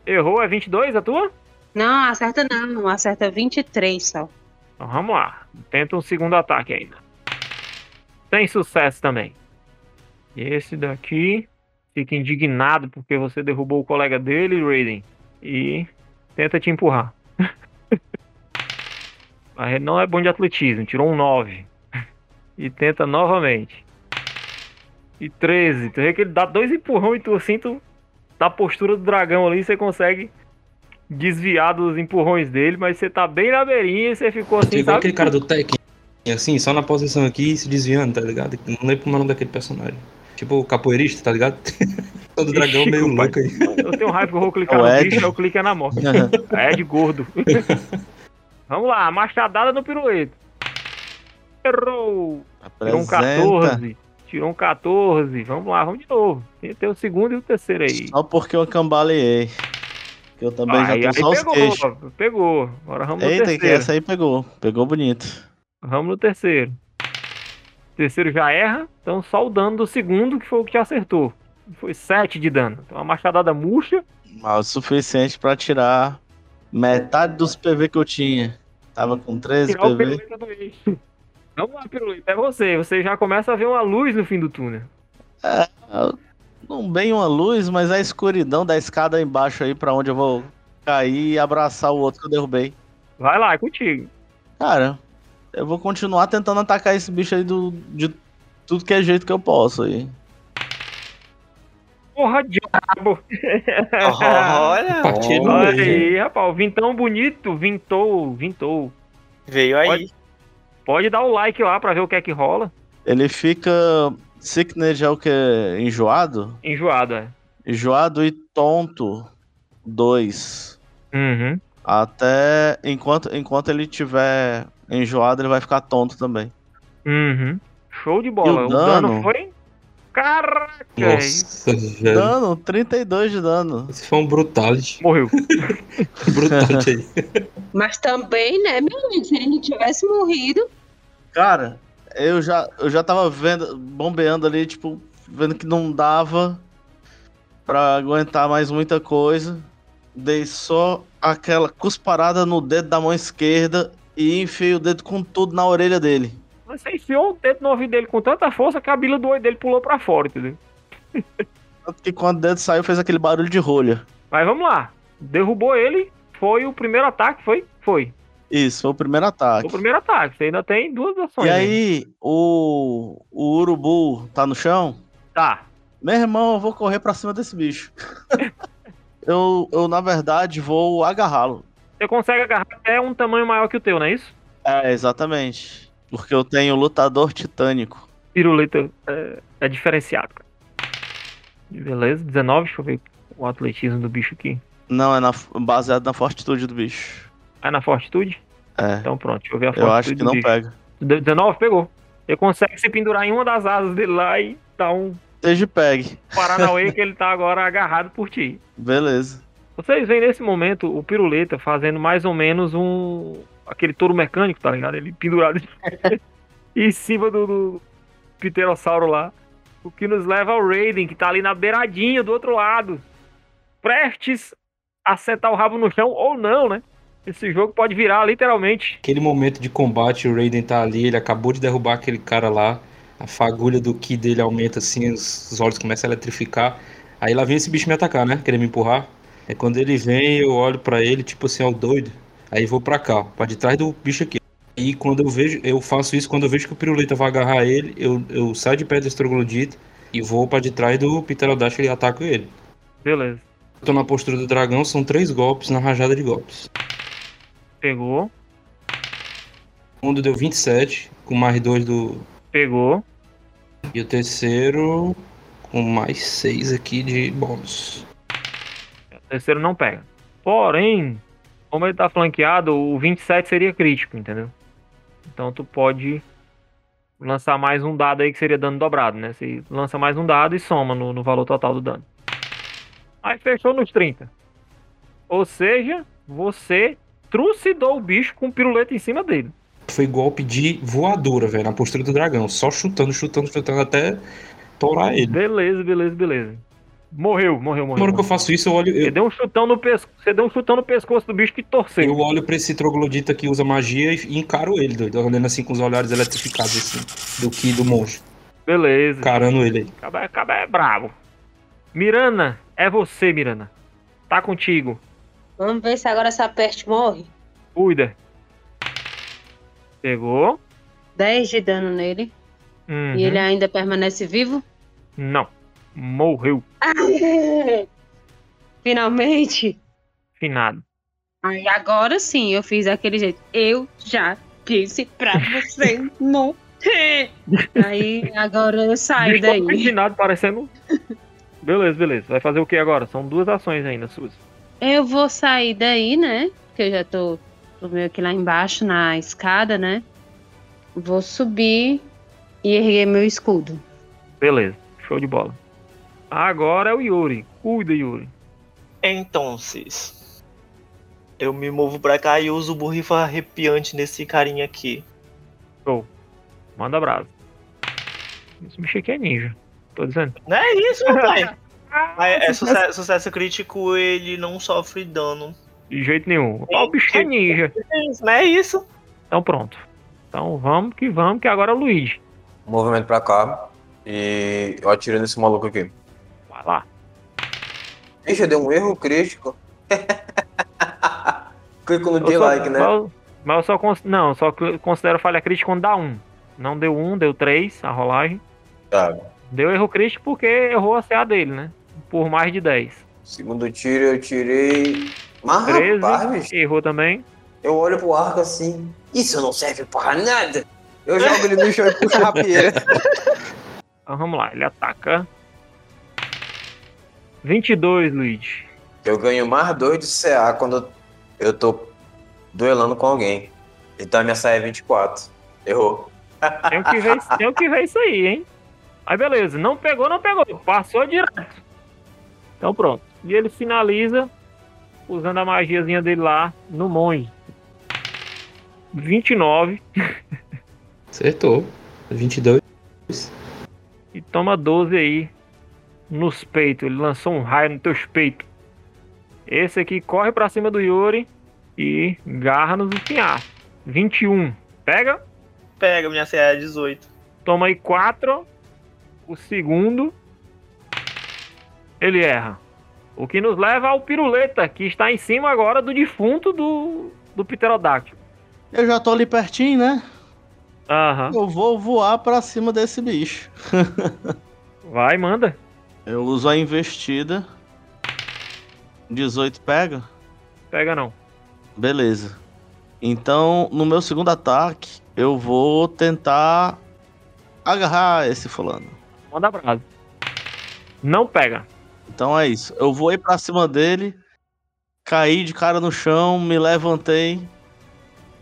Errou, é 22 a tua? Não, acerta não. Acerta 23 só. Então vamos lá. Tenta um segundo ataque ainda. Tem sucesso também. Esse daqui fica indignado porque você derrubou o colega dele, Raiden. E tenta te empurrar. Mas não é bom de atletismo, tirou um 9. E tenta novamente. E 13. Tu vê que ele dá dois empurrões e tu assim, tu, da postura do dragão ali, você consegue desviar dos empurrões dele, mas você tá bem na beirinha e você ficou assim, Igual aquele cara do Tekken, assim, só na posição aqui se desviando, tá ligado? Não lembro o nome daquele personagem. Tipo o capoeirista, tá ligado? Todo dragão Ixi, meio louco aí. Eu tenho raiva que eu vou clicar É o no Ed. bicho, eu clico é na morte. É de gordo. Vamos lá, machadada no pirueto. Errou. Tirou um Apresenta. 14. Tirou um 14. Vamos lá, vamos de novo. Tem, tem o segundo e o terceiro aí. Só porque eu cambaleei. Eu também aí, já aí tô só os pegou, queixos. pegou. Agora vamos no Eita, que terceiro. essa aí pegou. Pegou bonito. Vamos no terceiro. O terceiro já erra, então só o dano do segundo que foi o que te acertou. Foi 7 de dano. Então uma machadada murcha. Mal o suficiente pra tirar metade dos PV que eu tinha. Tava com 13 Tirar PV. eixo. Vamos lá, pirulito. É você. Você já começa a ver uma luz no fim do túnel. Não bem uma luz, mas a escuridão da escada embaixo aí pra onde eu vou cair e abraçar o outro que eu derrubei. Vai lá, é contigo. Cara, eu vou continuar tentando atacar esse bicho aí do, de tudo que é jeito que eu posso aí. Porra, diabo. Olha, Partido Olha aí, rapaz. O vintão bonito. Vintou, vintou. veio aí. Pode- Pode dar o like lá pra ver o que é que rola. Ele fica. Sickness é o que? Enjoado? Enjoado, é. Enjoado e tonto. Dois. Uhum. Até enquanto, enquanto ele tiver enjoado, ele vai ficar tonto também. Uhum. Show de bola. E o o dano dano? foi. Caraca! é Nossa, velho. Dano, 32 de dano. Esse foi um brutality. Morreu. brutality aí. Mas também, né, meu amigo, se ele não tivesse morrido, Cara, eu já, eu já tava vendo, bombeando ali, tipo, vendo que não dava pra aguentar mais muita coisa. Dei só aquela cusparada no dedo da mão esquerda e enfiei o dedo com tudo na orelha dele. Mas Você enfiou o dedo no ouvido dele com tanta força que a bila do olho dele pulou pra fora, entendeu? Tanto que quando o dedo saiu, fez aquele barulho de rolha. Mas vamos lá. Derrubou ele. Foi o primeiro ataque, foi? Foi. Isso, foi o primeiro ataque. Foi o primeiro ataque. Você ainda tem duas ações. E aí, o, o urubu tá no chão? Tá. Meu irmão, eu vou correr pra cima desse bicho. eu, eu, na verdade, vou agarrá-lo. Você consegue agarrar até um tamanho maior que o teu, não é isso? É, exatamente. Porque eu tenho lutador titânico. Piruleta é, é diferenciado, cara. Beleza, 19. Deixa eu ver o atletismo do bicho aqui. Não, é na- baseado na fortitude do bicho. Ah, na fortitude? É, Então pronto, deixa eu ver a eu fortitude acho que não bicho. pega. 19 pegou. Ele consegue se pendurar em uma das asas dele lá e dar um Seja pegue. Paranauê que ele tá agora agarrado por ti. Beleza. Vocês veem nesse momento o Piruleta fazendo mais ou menos um. aquele touro mecânico, tá ligado? Ele pendurado em cima do, do pterossauro lá. O que nos leva ao Raiden, que tá ali na beiradinha do outro lado. Prestes a sentar o rabo no chão ou não, né? Esse jogo pode virar literalmente. Aquele momento de combate, o Raiden tá ali, ele acabou de derrubar aquele cara lá. A fagulha do ki dele aumenta assim, os, os olhos começam a eletrificar. Aí lá vem esse bicho me atacar, né? Querer me empurrar. É quando ele vem, eu olho pra ele, tipo assim, ó, doido. Aí vou pra cá, ó, pra de trás do bicho aqui. E quando eu vejo, eu faço isso quando eu vejo que o piruleta vai agarrar ele, eu, eu saio de perto do estroglodito e vou pra de trás do pterodáctilo e ataco ele. Beleza. Eu tô na postura do dragão, são três golpes na rajada de golpes. Pegou. O segundo deu 27, com mais dois do, Pegou. E o terceiro com mais seis aqui de bônus. O terceiro não pega. Porém, como ele tá flanqueado, o 27 seria crítico, entendeu? Então tu pode lançar mais um dado aí que seria dano dobrado, né? Você lança mais um dado e soma no, no valor total do dano. Aí fechou nos 30. Ou seja, você trucidou o bicho com o piruleta em cima dele. Foi golpe de voadora, velho, na postura do dragão. Só chutando, chutando, chutando até torar ele. Beleza, beleza, beleza. Morreu, morreu, morreu. Na hora que eu faço isso, eu olho, Você eu, deu um chutão no pescoço. Você deu um chutão no pescoço do bicho que torceu. eu olho pra esse troglodita que usa magia e encaro ele, doido. Olhando assim com os olhares eletrificados, assim, do que do monge. Beleza. Encarando ele aí. Acaba, acaba é brabo. Mirana, é você, Mirana. Tá contigo. Vamos ver se agora essa peste morre. Cuida. Pegou. 10 de dano nele. Uhum. E ele ainda permanece vivo. Não. Morreu. Finalmente. Finado. Aí agora sim eu fiz daquele jeito. Eu já disse pra você morrer. Aí agora eu saio todo daí. finado, parecendo. Beleza, beleza. Vai fazer o que agora? São duas ações ainda suas. Eu vou sair daí, né? Porque eu já tô, tô meio que lá embaixo na escada, né? Vou subir e erguer meu escudo. Beleza. Show de bola. Agora é o Yuri. Cuida, Yuri. Então, eu me movo pra cá e uso o borrifa arrepiante nesse carinha aqui. Manda brasa. Esse bicho aqui é ninja. Tô dizendo. Não é isso, pai. Mas é sucesso, sucesso crítico, ele não sofre dano. De jeito nenhum. Ó, o bicho é ninja. É isso, Não é isso? Então pronto. Então vamos que vamos, que agora é o Luigi. Movimento pra cá. E eu atiro nesse maluco aqui. Vai lá. Ixi, deu um erro crítico. Clico no Eu de só- like, né? Mas, mas eu só não, só considero falha crítica quando dá um. Não deu um, deu três a rolagem. Tá. Deu erro crítico porque errou a CA dele, né? Por mais de 10. Segundo tiro eu tirei. Mas 13, rapaz, errou também. eu olho pro arco assim. Isso não serve pra nada. Eu jogo ele no chão e puxo a rapieira. Então vamos lá, ele ataca. 22, Luigi. Eu ganho mais dois de CA quando eu tô duelando com alguém. Então a minha saia é 24. Errou. Tenho que ver, tenho que ver isso aí, hein? Aí beleza, não pegou, não pegou. Passou direto. Então pronto. E ele finaliza usando a magiazinha dele lá no monge. 29 Acertou. 22. e toma 12 aí nos peitos. Ele lançou um raio nos teus peitos. Esse aqui corre pra cima do Yuri e garra nos espinhar. 21. Pega, Pega, minha CA é 18. toma aí 4. O segundo. Ele erra. O que nos leva ao piruleta, que está em cima agora do defunto do, do pterodáctilo. Eu já tô ali pertinho, né? Aham. Eu vou voar pra cima desse bicho. Vai, manda. Eu uso a investida. 18 pega? Pega não. Beleza. Então, no meu segundo ataque, eu vou tentar agarrar esse fulano. Manda brasa. Não pega. Então é isso. Eu vou ir pra cima dele, caí de cara no chão, me levantei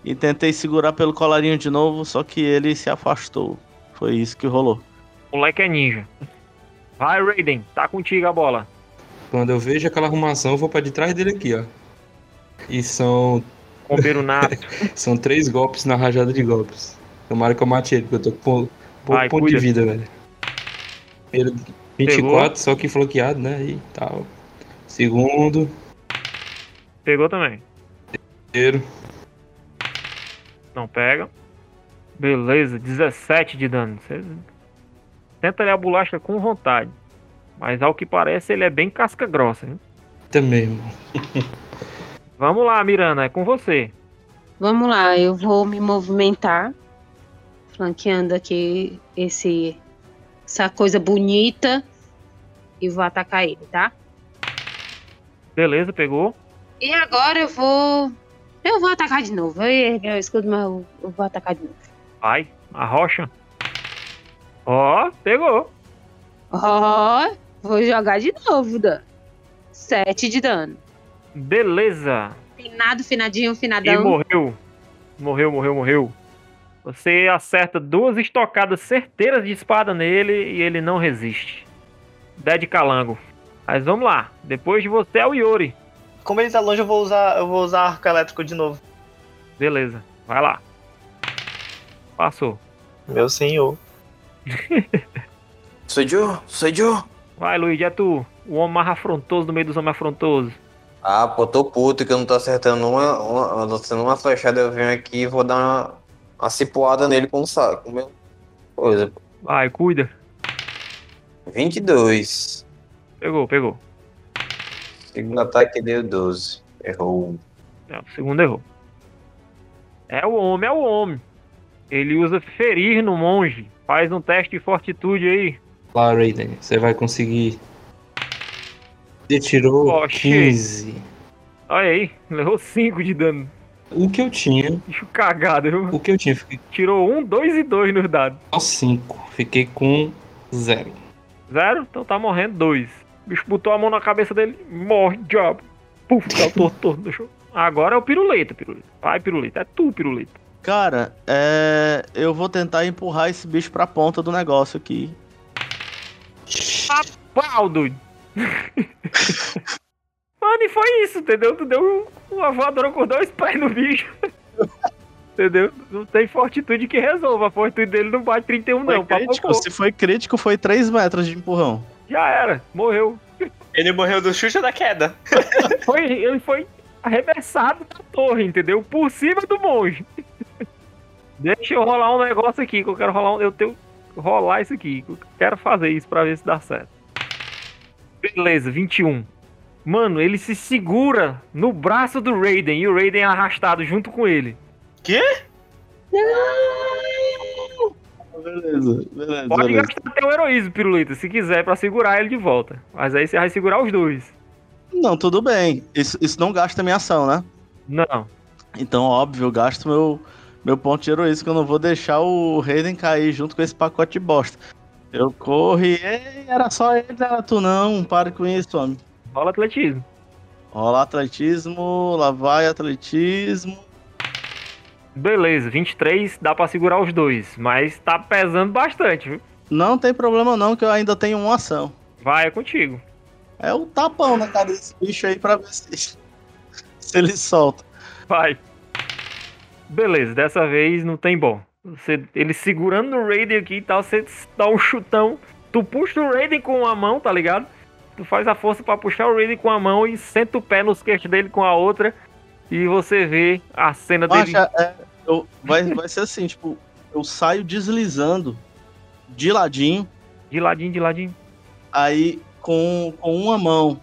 e tentei segurar pelo colarinho de novo, só que ele se afastou. Foi isso que rolou. Moleque é ninja. Vai, Raiden. Tá contigo a bola. Quando eu vejo aquela arrumação, eu vou pra de trás dele aqui, ó. E são, Combeiro nato. são três golpes na rajada de golpes. Tomara que eu mate ele, porque eu tô com pou- pouco ponto de vida, velho. Primeiro, 24, só que bloqueado, né? E tal. Segundo, Pegou também. terceiro. Não pega. Beleza, 17 de dano. Você tenta ali a bolacha com vontade. Mas ao que parece, ele é bem casca grossa. Hein? Também, irmão. Vamos lá, Miranda, é com você. Vamos lá, eu vou me movimentar, flanqueando aqui esse, essa coisa bonita e vou atacar ele, tá? Beleza, pegou. E agora eu vou. Eu vou atacar de novo. Eu erguei o escudo, mas eu, vou atacar de novo. Vai, a rocha. Ó, pegou. Ó, vou jogar de novo, Dan. Sete de dano. Beleza. Finado, finadinho, E finadão. morreu. Morreu, morreu, morreu. Você acerta duas estocadas certeiras de espada nele e ele não resiste. Dead calango. Mas vamos lá. Depois de você é o Yuri. Como ele tá longe, eu vou usar, eu vou usar arco elétrico de novo. Beleza. Vai lá. Passou. Meu senhor. Sou eu? Sou eu? Vai, Luigi, é tu. O homem mais afrontoso no meio dos homens afrontosos. Ah, pô, tô puto que eu não tô acertando uma, uma, tô acertando uma flechada, eu venho aqui e vou dar uma, uma cipuada nele com o saco. com meu- Coisa. Vai, cuida. 22. Pegou, pegou. Segundo ataque deu 12. Errou. É, o segundo errou. É o homem, é o homem. Ele usa ferir no monge. Faz um teste de fortitude aí. Lá, Raiden, você vai conseguir. Você tirou Oxi. 15. Olha aí, levou 5 de dano. O que eu tinha, Bicho cagado, viu? o que eu tinha, fiquei Tirou 1, 2 e 2 nos dados. com 5. Fiquei com 0. Zero, então tá morrendo 2. O bicho botou a mão na cabeça dele, morre, diabo. Puf, tá torto, torto no chão. Agora é o piruleta, piruleta. Vai, piruleta. É tu, piruleta. Cara, é. Eu vou tentar empurrar esse bicho pra ponta do negócio aqui. Pau, doido. Mano, e foi isso, entendeu? Tu deu uma voadora com dois pés no bicho. Entendeu? Não tem fortitude que resolva. A fortitude dele não bate 31, Foi não. crítico? Se foi crítico, foi 3 metros de empurrão. Já era. Morreu. Ele morreu do chute ou da queda? Foi, ele foi arremessado da torre, entendeu? Por cima do monge. Deixa eu rolar um negócio aqui, que eu quero rolar um, Eu tenho que rolar isso aqui. que Eu quero fazer isso pra ver se dá certo. Beleza, 21. Mano, ele se segura no braço do Raiden e o Raiden é arrastado junto com ele. Beleza, beleza, Pode beleza. gastar teu heroísmo, Pirulita, se quiser, pra segurar ele de volta. Mas aí você vai segurar os dois. Não, tudo bem. Isso, isso não gasta minha ação, né? Não. Então, óbvio, eu gasto meu, meu ponto de heroísmo, que eu não vou deixar o Raiden cair junto com esse pacote de bosta. Eu corro e "Ei, era só ele, não era tu não, pare com isso, homem. Rola atletismo. Rola atletismo, lá vai atletismo. Beleza, 23, dá pra segurar os dois. Mas tá pesando bastante, viu? Não tem problema não, que eu ainda tenho uma ação. Vai, é contigo. É o tapão na cara desse bicho aí pra ver se, se ele solta. Vai. Beleza, dessa vez não tem bom. Você, ele segurando o Raiden aqui e tal, você dá um chutão. Tu puxa o Raiden com uma mão, tá ligado? Tu faz a força pra puxar o Raiden com a mão e senta o pé nos queixos dele com a outra. E você vê a cena dele. É, eu- vai, vai ser assim, tipo, eu saio deslizando de ladinho, De ladinho, de ladinho. aí com, com uma mão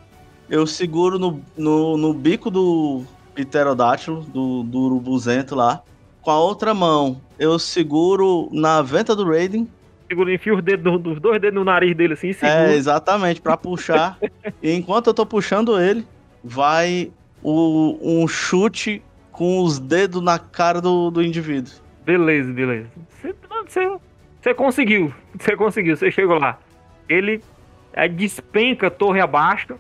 eu seguro no, no, no bico do pterodátilo, do, do urubuzento lá. Com a outra mão eu seguro na venta do Raiden. Segura, enfia os dedos, do- dos dois dedos no nariz dele assim e segura. É, exatamente, pra puxar. e enquanto eu tô puxando ele, vai o, um chute com os dedos na cara do, do indivíduo. Beleza, beleza. Você, você, conseguiu. Você conseguiu, você chegou lá. Ele é, despenca torre abaixo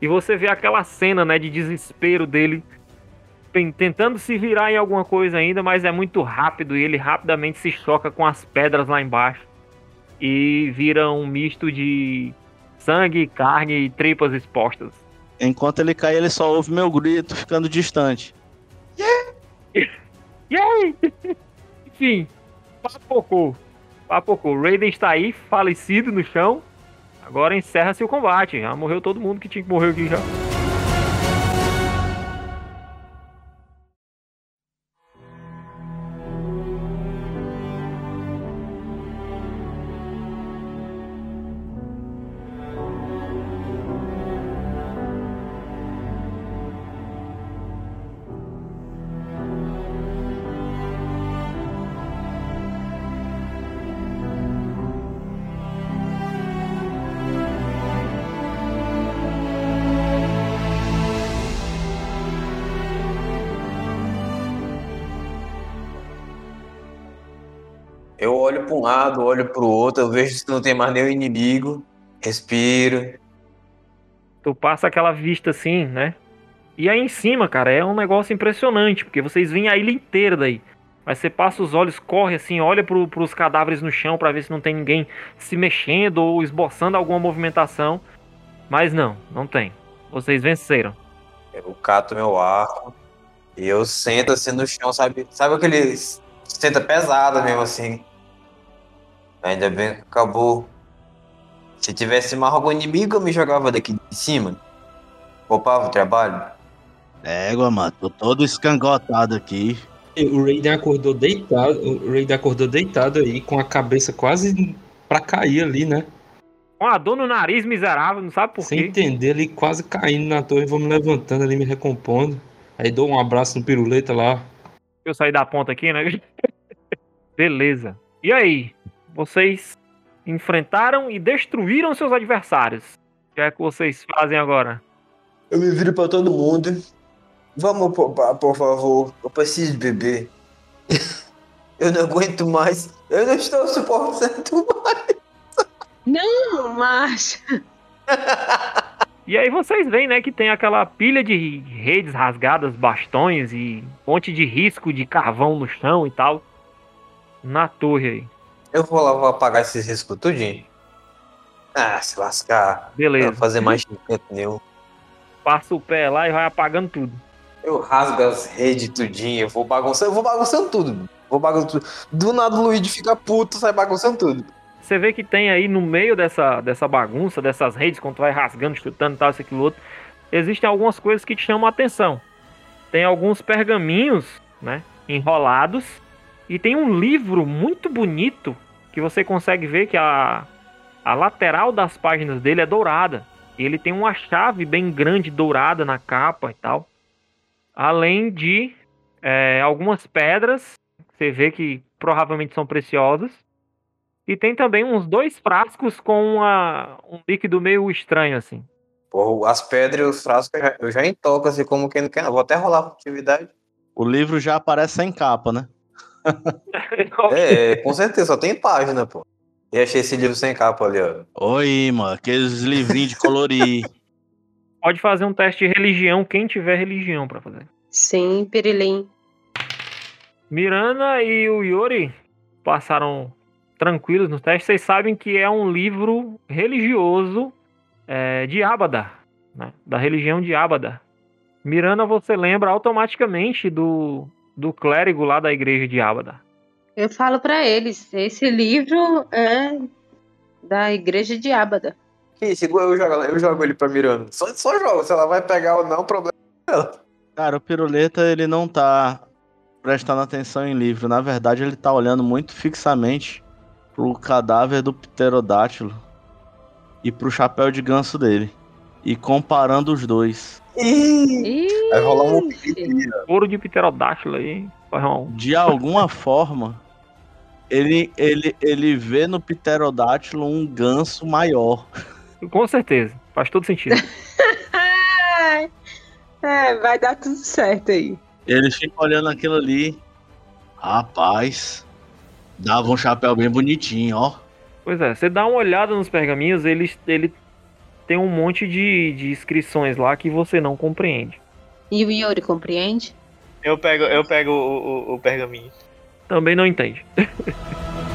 e você vê aquela cena né, de desespero dele tentando se virar em alguma coisa ainda, mas é muito rápido e ele rapidamente se choca com as pedras lá embaixo e vira um misto de sangue, carne e tripas expostas. Enquanto ele cai, ele só ouve meu grito ficando distante. E aí? Enfim, papocou. Papocou. Raiden está aí, falecido no chão. Agora encerra-se o combate. Já morreu todo mundo que tinha que morrer aqui já. Um lado, olho para o outro, eu vejo se não tem mais nenhum inimigo, respiro. Tu passa aquela vista assim, né? E aí em cima, cara, é um negócio impressionante, porque vocês veem a ilha inteira daí. Mas você passa os olhos, corre assim, olha pro, pros cadáveres no chão pra ver se não tem ninguém se mexendo ou esboçando alguma movimentação. Mas não, não tem. Vocês venceram. Eu cato meu arco e eu sento assim no chão, sabe? Sabe aquele. Senta pesado mesmo assim. Ainda bem que acabou. Se tivesse mais algum inimigo, eu me jogava daqui de cima. Poupava o trabalho. Égua, mano, tô todo escangotado aqui. O Raiden acordou deitado, o Raiden acordou deitado aí, com a cabeça quase pra cair ali, né? Com a dor no nariz miserável, não sabe por Sem quê. entender, ali quase caindo na torre, vou me levantando ali, me recompondo. Aí dou um abraço no piruleta lá. Eu saí da ponta aqui, né? Beleza. E aí? Vocês enfrentaram e destruíram seus adversários. O que é que vocês fazem agora? Eu me viro pra todo mundo. Vamos poupar, por favor. Eu preciso beber. Eu não aguento mais. Eu não estou suportando mais. Não, mas. E aí vocês veem, né, que tem aquela pilha de redes rasgadas, bastões e monte de risco de carvão no chão e tal. Na torre aí. Eu vou lá, vou apagar esses riscos tudinho. Ah, se lascar. Não Beleza. vou fazer mais canto nenhum. Passa o pé lá e vai apagando tudo. Eu rasgo as redes tudinho, eu vou bagunçando, eu vou bagunçando tudo. Vou bagunçando tudo. Do nada o Luigi fica puto, sai bagunçando tudo. Você vê que tem aí no meio dessa, dessa bagunça, dessas redes, quando tu vai rasgando, chutando e tal, isso, aquilo, outro, existem algumas coisas que te chamam a atenção. Tem alguns pergaminhos, né, enrolados, e tem um livro muito bonito que você consegue ver que a, a lateral das páginas dele é dourada. Ele tem uma chave bem grande dourada na capa e tal. Além de é, algumas pedras, você vê que provavelmente são preciosas. E tem também uns dois frascos com uma, um líquido meio estranho, assim. Pô, as pedras e os frascos eu já, eu já entoco, assim, como quem não quer. Vou até rolar pra atividade. O livro já aparece sem capa, né? É, com certeza, só tem página, pô. E achei esse livro sem capa ali, ó. Oi, mano, aqueles livrinhos de colorir. Pode fazer um teste de religião, quem tiver religião pra fazer. Sim, Pirilim. Miranda e o Yuri passaram tranquilos no teste. Vocês sabem que é um livro religioso é, de Abadar, né? da religião de Abadar. Miranda, você lembra automaticamente do, do clérigo lá da igreja de Abadar. Eu falo pra eles, esse livro é da igreja de Abada. Que isso, eu jogo, eu jogo ele pra Miranda. Só, só jogo, se ela vai pegar ou não, o problema é dela. Cara, o Piruleta, ele não tá prestando atenção em livro. Na verdade, ele tá olhando muito fixamente pro cadáver do pterodátilo e pro chapéu de ganso dele. E comparando os dois. Ih, Vai rolar um Ouro de pterodátilo aí. De alguma forma, ele, ele, ele vê no pterodátilo um ganso maior. Com certeza, faz todo sentido. É, vai dar tudo certo aí. Ele fica olhando aquilo ali. Rapaz, dava um chapéu bem bonitinho, ó. Pois é, você dá uma olhada nos pergaminhos, ele, ele tem um monte de, de inscrições lá que você não compreende. E o Yuri compreende? Eu pego, eu pego o, o, o pergaminho. Também não entende.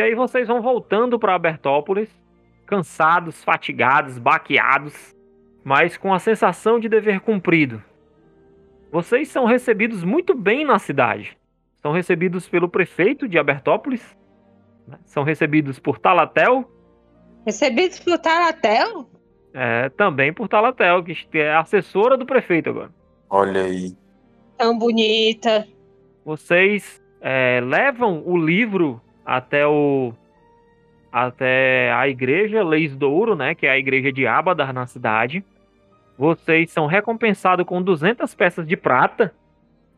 E aí vocês vão voltando para Abertópolis, cansados, fatigados, baqueados, mas com a sensação de dever cumprido. Vocês são recebidos muito bem na cidade. São recebidos pelo prefeito de Abertópolis, né? são recebidos por Talatel, Recebidos por Talatel? é, também por Talatel, que é assessora do prefeito agora. Olha aí. Tão bonita. vocês é, levam o livro até o até a igreja Leis Douro, né, que é a igreja de Abadar na cidade. Vocês são recompensados com 200 peças de prata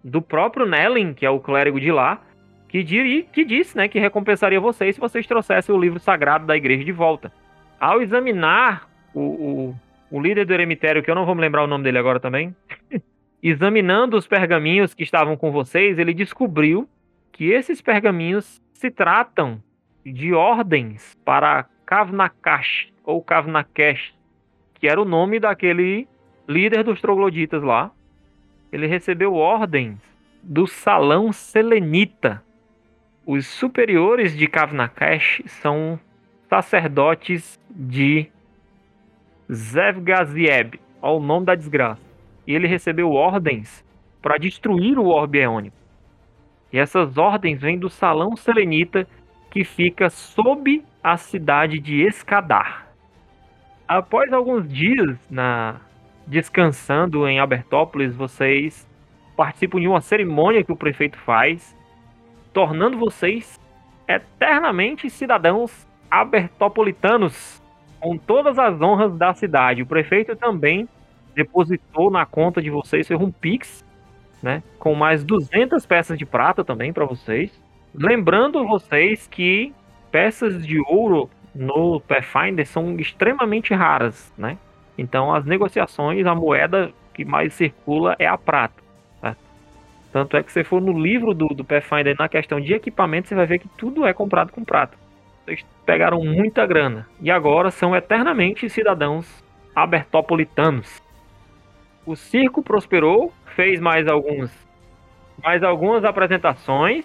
do próprio Nellen, que é o clérigo de lá, que, diri, que disse, né, que recompensaria vocês se vocês trouxessem o livro sagrado da igreja de volta. Ao examinar o, o, o líder do eremitério, que eu não vou me lembrar o nome dele agora também, examinando os pergaminhos que estavam com vocês, ele descobriu que esses pergaminhos se tratam de ordens para Kavnakash ou Kavnakesh, que era o nome daquele líder dos trogloditas lá. Ele recebeu ordens do salão selenita. Os superiores de Kavnakesh são sacerdotes de Zevgazieb, ao nome da desgraça e ele recebeu ordens para destruir o orbe eônico. E essas ordens vêm do salão selenita que fica sob a cidade de Escadar. Após alguns dias na descansando em Abertópolis, vocês participam de uma cerimônia que o prefeito faz, tornando vocês eternamente cidadãos abertopolitanos com todas as honras da cidade. O prefeito também depositou na conta de vocês, um Pix, né? Com mais 200 peças de prata também para vocês. Lembrando vocês que peças de ouro no Pathfinder são extremamente raras, né? Então as negociações, a moeda que mais circula é a prata. Tá? Tanto é que se for no livro do, do Pathfinder na questão de equipamento, você vai ver que tudo é comprado com prata. Vocês pegaram muita grana e agora são eternamente cidadãos abertopolitanos. O circo prosperou, fez mais alguns mais algumas apresentações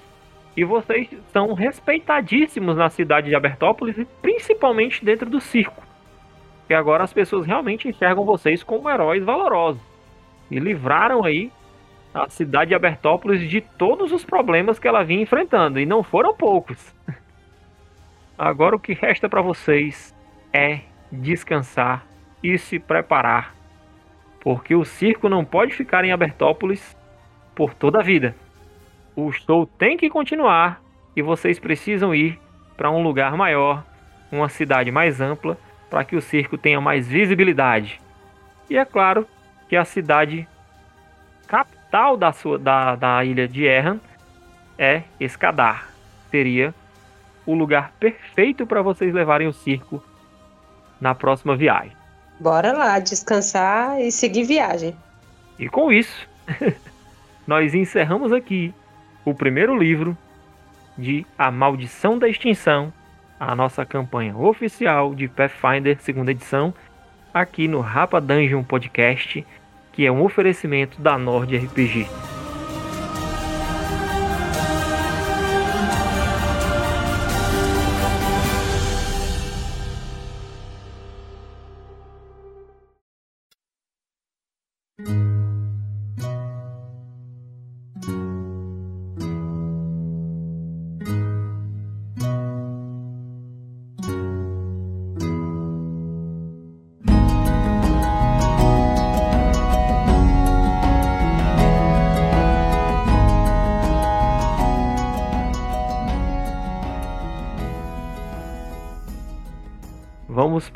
e vocês são respeitadíssimos na cidade de Abertópolis e principalmente dentro do circo. Que agora as pessoas realmente enxergam vocês como heróis valorosos e livraram aí a cidade de Abertópolis de todos os problemas que ela vinha enfrentando e não foram poucos. Agora o que resta para vocês é descansar e se preparar, porque o circo não pode ficar em Abertópolis por toda a vida. O show tem que continuar e vocês precisam ir para um lugar maior, uma cidade mais ampla, para que o circo tenha mais visibilidade. E é claro que a cidade capital da, sua, da, da ilha de Erran é Escadar. Seria o lugar perfeito para vocês levarem o circo na próxima viagem. Bora lá, descansar e seguir viagem. E com isso, nós encerramos aqui o primeiro livro de A Maldição da Extinção, a nossa campanha oficial de Pathfinder segunda edição, aqui no Rapa Dungeon Podcast, que é um oferecimento da Nord RPG.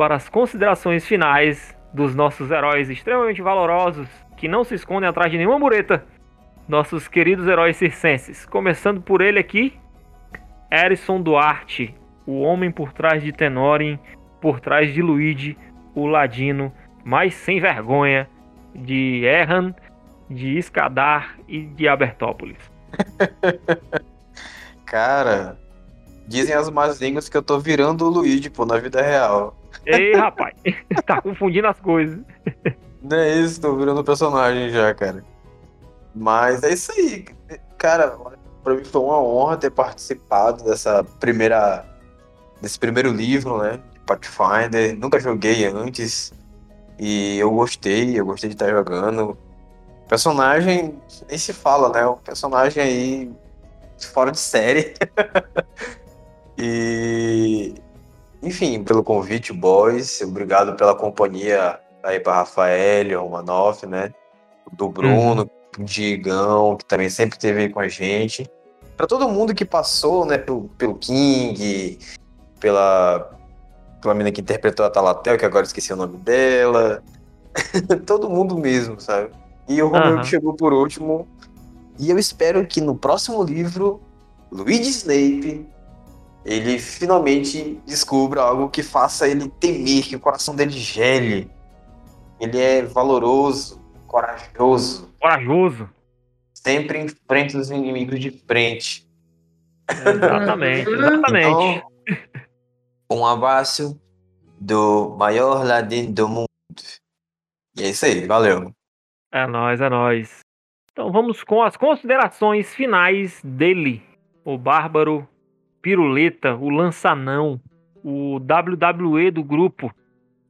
Para as considerações finais dos nossos heróis extremamente valorosos que não se escondem atrás de nenhuma mureta. Nossos queridos heróis circenses. Começando por ele aqui, Erison Duarte, o homem por trás de Tenorin, por trás de Luigi, o ladino mais sem vergonha de Erran, de Escadar e de Abertópolis. Cara, dizem as más línguas que eu tô virando o Luigi, pô, na vida real. Ei, rapaz, tá confundindo as coisas. Não é isso, tô virando personagem já, cara. Mas é isso aí. Cara, pra mim foi uma honra ter participado dessa primeira. desse primeiro livro, né? De Pathfinder. Nunca joguei antes. E eu gostei, eu gostei de estar jogando. Personagem, nem se fala, né? Um personagem aí fora de série. e enfim, pelo convite, boys. Obrigado pela companhia aí para Rafael, o Manoff, né? Do Bruno, uhum. Digão, que também sempre esteve aí com a gente. Para todo mundo que passou, né, pelo, pelo King, pela, pela menina que interpretou a Talatel, que agora esqueci o nome dela. todo mundo mesmo, sabe? E o Romeu uhum. que chegou por último. E eu espero que no próximo livro, Luigi Snape ele finalmente descubra algo que faça ele temer, que o coração dele gele. Ele é valoroso, corajoso. Corajoso. Sempre enfrenta os inimigos de frente. Exatamente, exatamente. Então, um abraço do maior ladino do mundo. E é isso aí, valeu. É nóis, é nóis. Então vamos com as considerações finais dele, o Bárbaro Piruleta, o Lançanão, o WWE do grupo.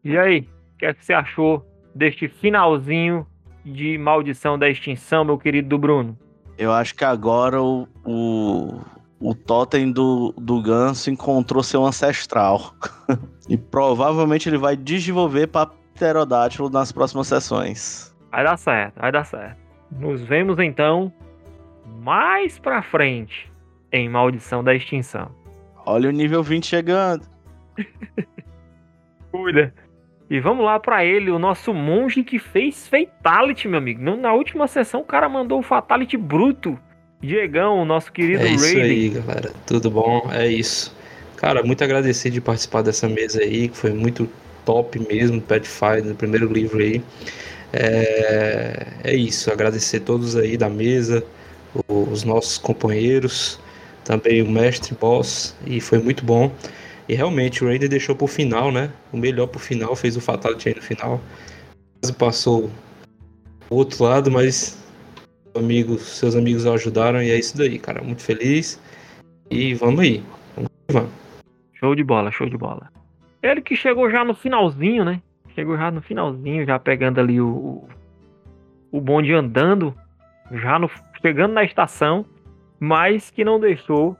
E aí, o que, é que você achou deste finalzinho de Maldição da Extinção, meu querido do Bruno? Eu acho que agora o, o, o totem do, do Ganso encontrou seu ancestral. e provavelmente ele vai desenvolver para pterodátilo nas próximas sessões. Vai dar certo, vai dar certo. Nos vemos então mais pra frente em Maldição da Extinção. Olha o nível 20 chegando. Cuida. E vamos lá para ele, o nosso monge que fez Fatality, meu amigo. Na última sessão o cara mandou o Fatality bruto. Diegão, o nosso querido É isso Raiden. aí, galera. Tudo bom? É isso. Cara, muito agradecer de participar dessa mesa aí, que foi muito top mesmo, Pathfinder, no primeiro livro aí. É, é isso, agradecer todos aí da mesa, os nossos companheiros, também o mestre boss, e foi muito bom. E realmente o Raider deixou pro final, né? O melhor pro final, fez o Fatality aí no final. Quase passou o outro lado, mas amigos, seus amigos ajudaram e é isso daí, cara. Muito feliz. E vamos aí. Vamos. Show de bola, show de bola. Ele que chegou já no finalzinho, né? Chegou já no finalzinho, já pegando ali o, o bonde andando, já no, chegando na estação, mas que não deixou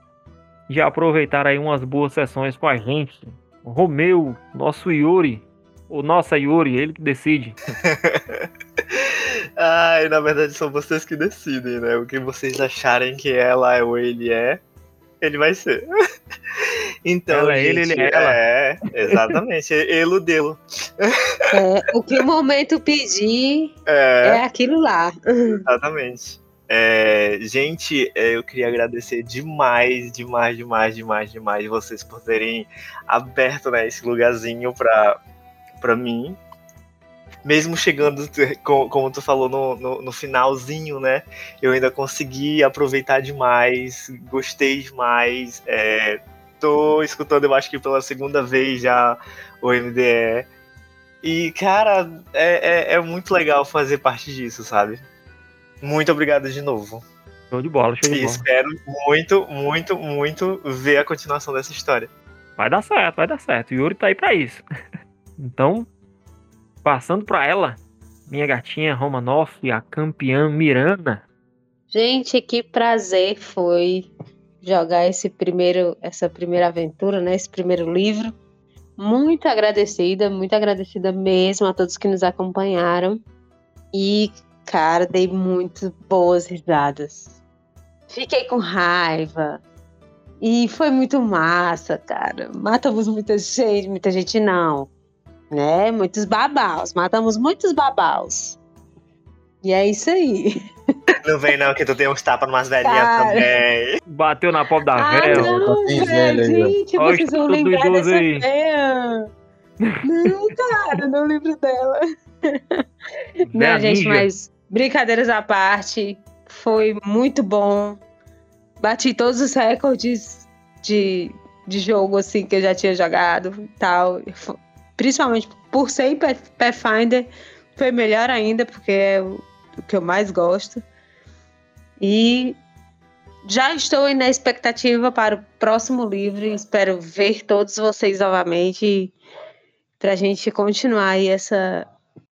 de aproveitar aí umas boas sessões com a gente. O Romeu, nosso Yuri, o nossa Yuri, ele que decide. Ai, na verdade são vocês que decidem, né? O que vocês acharem que ela é ou ele é, ele vai ser. Então, ela é ele, ele é ela. É, exatamente. Eludê-lo. É, o que o momento pedir É, é aquilo lá. exatamente. É, gente, é, eu queria agradecer demais, demais, demais, demais, demais vocês por terem aberto né, esse lugarzinho pra, pra mim. Mesmo chegando, co- como tu falou, no, no, no finalzinho, né? Eu ainda consegui aproveitar demais, gostei demais. É, tô escutando, eu acho que pela segunda vez já o MDE. E, cara, é, é, é muito legal fazer parte disso, sabe? Muito obrigado de novo. Show de bola, show de E bola. espero muito, muito, muito ver a continuação dessa história. Vai dar certo, vai dar certo. O Yuri tá aí pra isso. Então, passando pra ela, minha gatinha Romanoff, a campeã Miranda. Gente, que prazer foi jogar esse primeiro, essa primeira aventura, né? Esse primeiro livro. Muito agradecida, muito agradecida mesmo a todos que nos acompanharam. E, cara, dei muito boas risadas. Fiquei com raiva. E foi muito massa, cara. Matamos muita gente, muita gente não. Né? Muitos babaus. Matamos muitos babaus. E é isso aí. Não vem não, que tu tem uns tapas numas velhinhas Cara. também. Bateu na pobre da Ah, não, velho, velho aí, ó. gente, Olha vocês vão lembrar dessa aí. véia. Não, cara, não lembro dela. Não, gente, mas brincadeiras à parte, foi muito bom. Bati todos os recordes de, de jogo assim que eu já tinha jogado tal. Principalmente por ser Pathfinder, foi melhor ainda, porque é o, que eu mais gosto. E já estou na expectativa para o próximo livro espero ver todos vocês novamente para a gente continuar aí essa,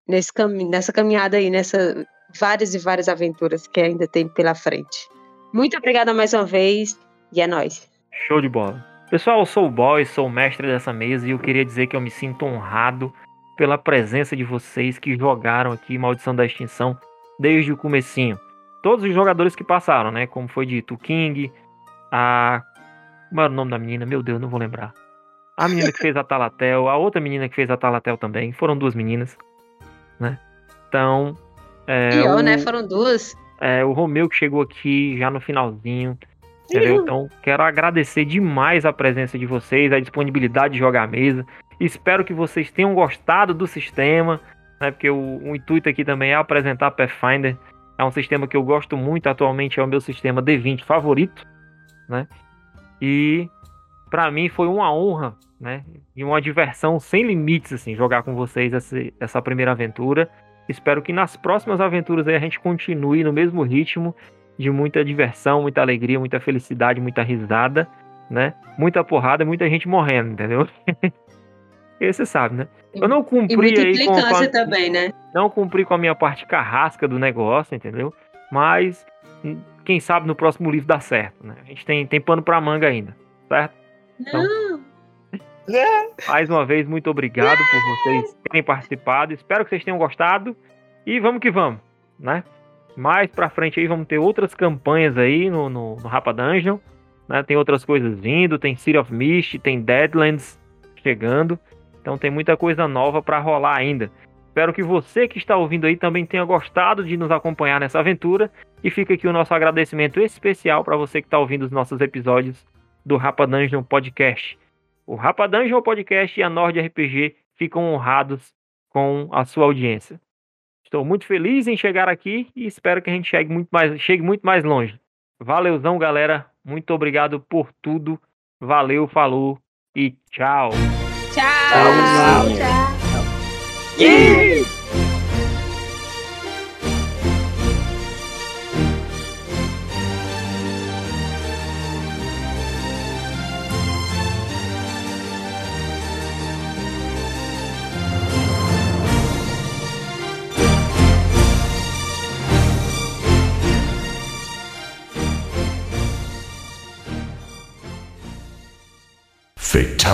nesse cami nessa caminhada aí, nessa várias e várias aventuras que ainda tem pela frente. Muito obrigada mais uma vez e é nóis. Show de bola. Pessoal, eu sou o Boy, sou o mestre dessa mesa e eu queria dizer que eu me sinto honrado pela presença de vocês que jogaram aqui Maldição da Extinção desde o comecinho. Todos os jogadores que passaram, né? Como foi dito, o King, a... Como era o nome da menina? Meu Deus, não vou lembrar. A menina que fez a Talatel, a outra menina que fez a Talatel também. Foram duas meninas, né? Então... É, Pior, o- né? Foram duas. é, o Romeu que chegou aqui já no finalzinho. Entendeu? Então, quero agradecer demais a presença de vocês, a disponibilidade de jogar a mesa. Espero que vocês tenham gostado do sistema, né? Porque o, o intuito aqui também é apresentar Pathfinder. É um sistema que eu gosto muito, atualmente é o meu sistema D20 favorito, né? E para mim foi uma honra, né? E uma diversão sem limites, assim, jogar com vocês essa, essa primeira aventura. Espero que nas próximas aventuras aí a gente continue no mesmo ritmo de muita diversão, muita alegria, muita felicidade, muita risada, né? Muita porrada, muita gente morrendo, entendeu? E você sabe, né? Eu não E cumpri muita aí com, a, também, né? não cumpri com a minha parte carrasca do negócio, entendeu? Mas hum, quem sabe no próximo livro dá certo, né? A gente tem, tem pano pra manga ainda, certo? Então, Mais uma vez, muito obrigado por vocês terem participado. Espero que vocês tenham gostado. E vamos que vamos, né? Mais pra frente aí vamos ter outras campanhas aí no, no, no Rapa Dungeon. Né? Tem outras coisas vindo, tem City of Mist, tem Deadlands chegando. Então tem muita coisa nova pra rolar ainda. Espero que você que está ouvindo aí também tenha gostado de nos acompanhar nessa aventura. E fica aqui o nosso agradecimento especial para você que está ouvindo os nossos episódios do Rapa Dungeon Podcast. O Rapadanjo Podcast e a Nord RPG ficam honrados com a sua audiência. Estou muito feliz em chegar aqui e espero que a gente chegue muito mais, chegue muito mais longe. Valeuzão, galera. Muito obrigado por tudo. Valeu, falou e tchau. Tchau. Tchau. Tchau.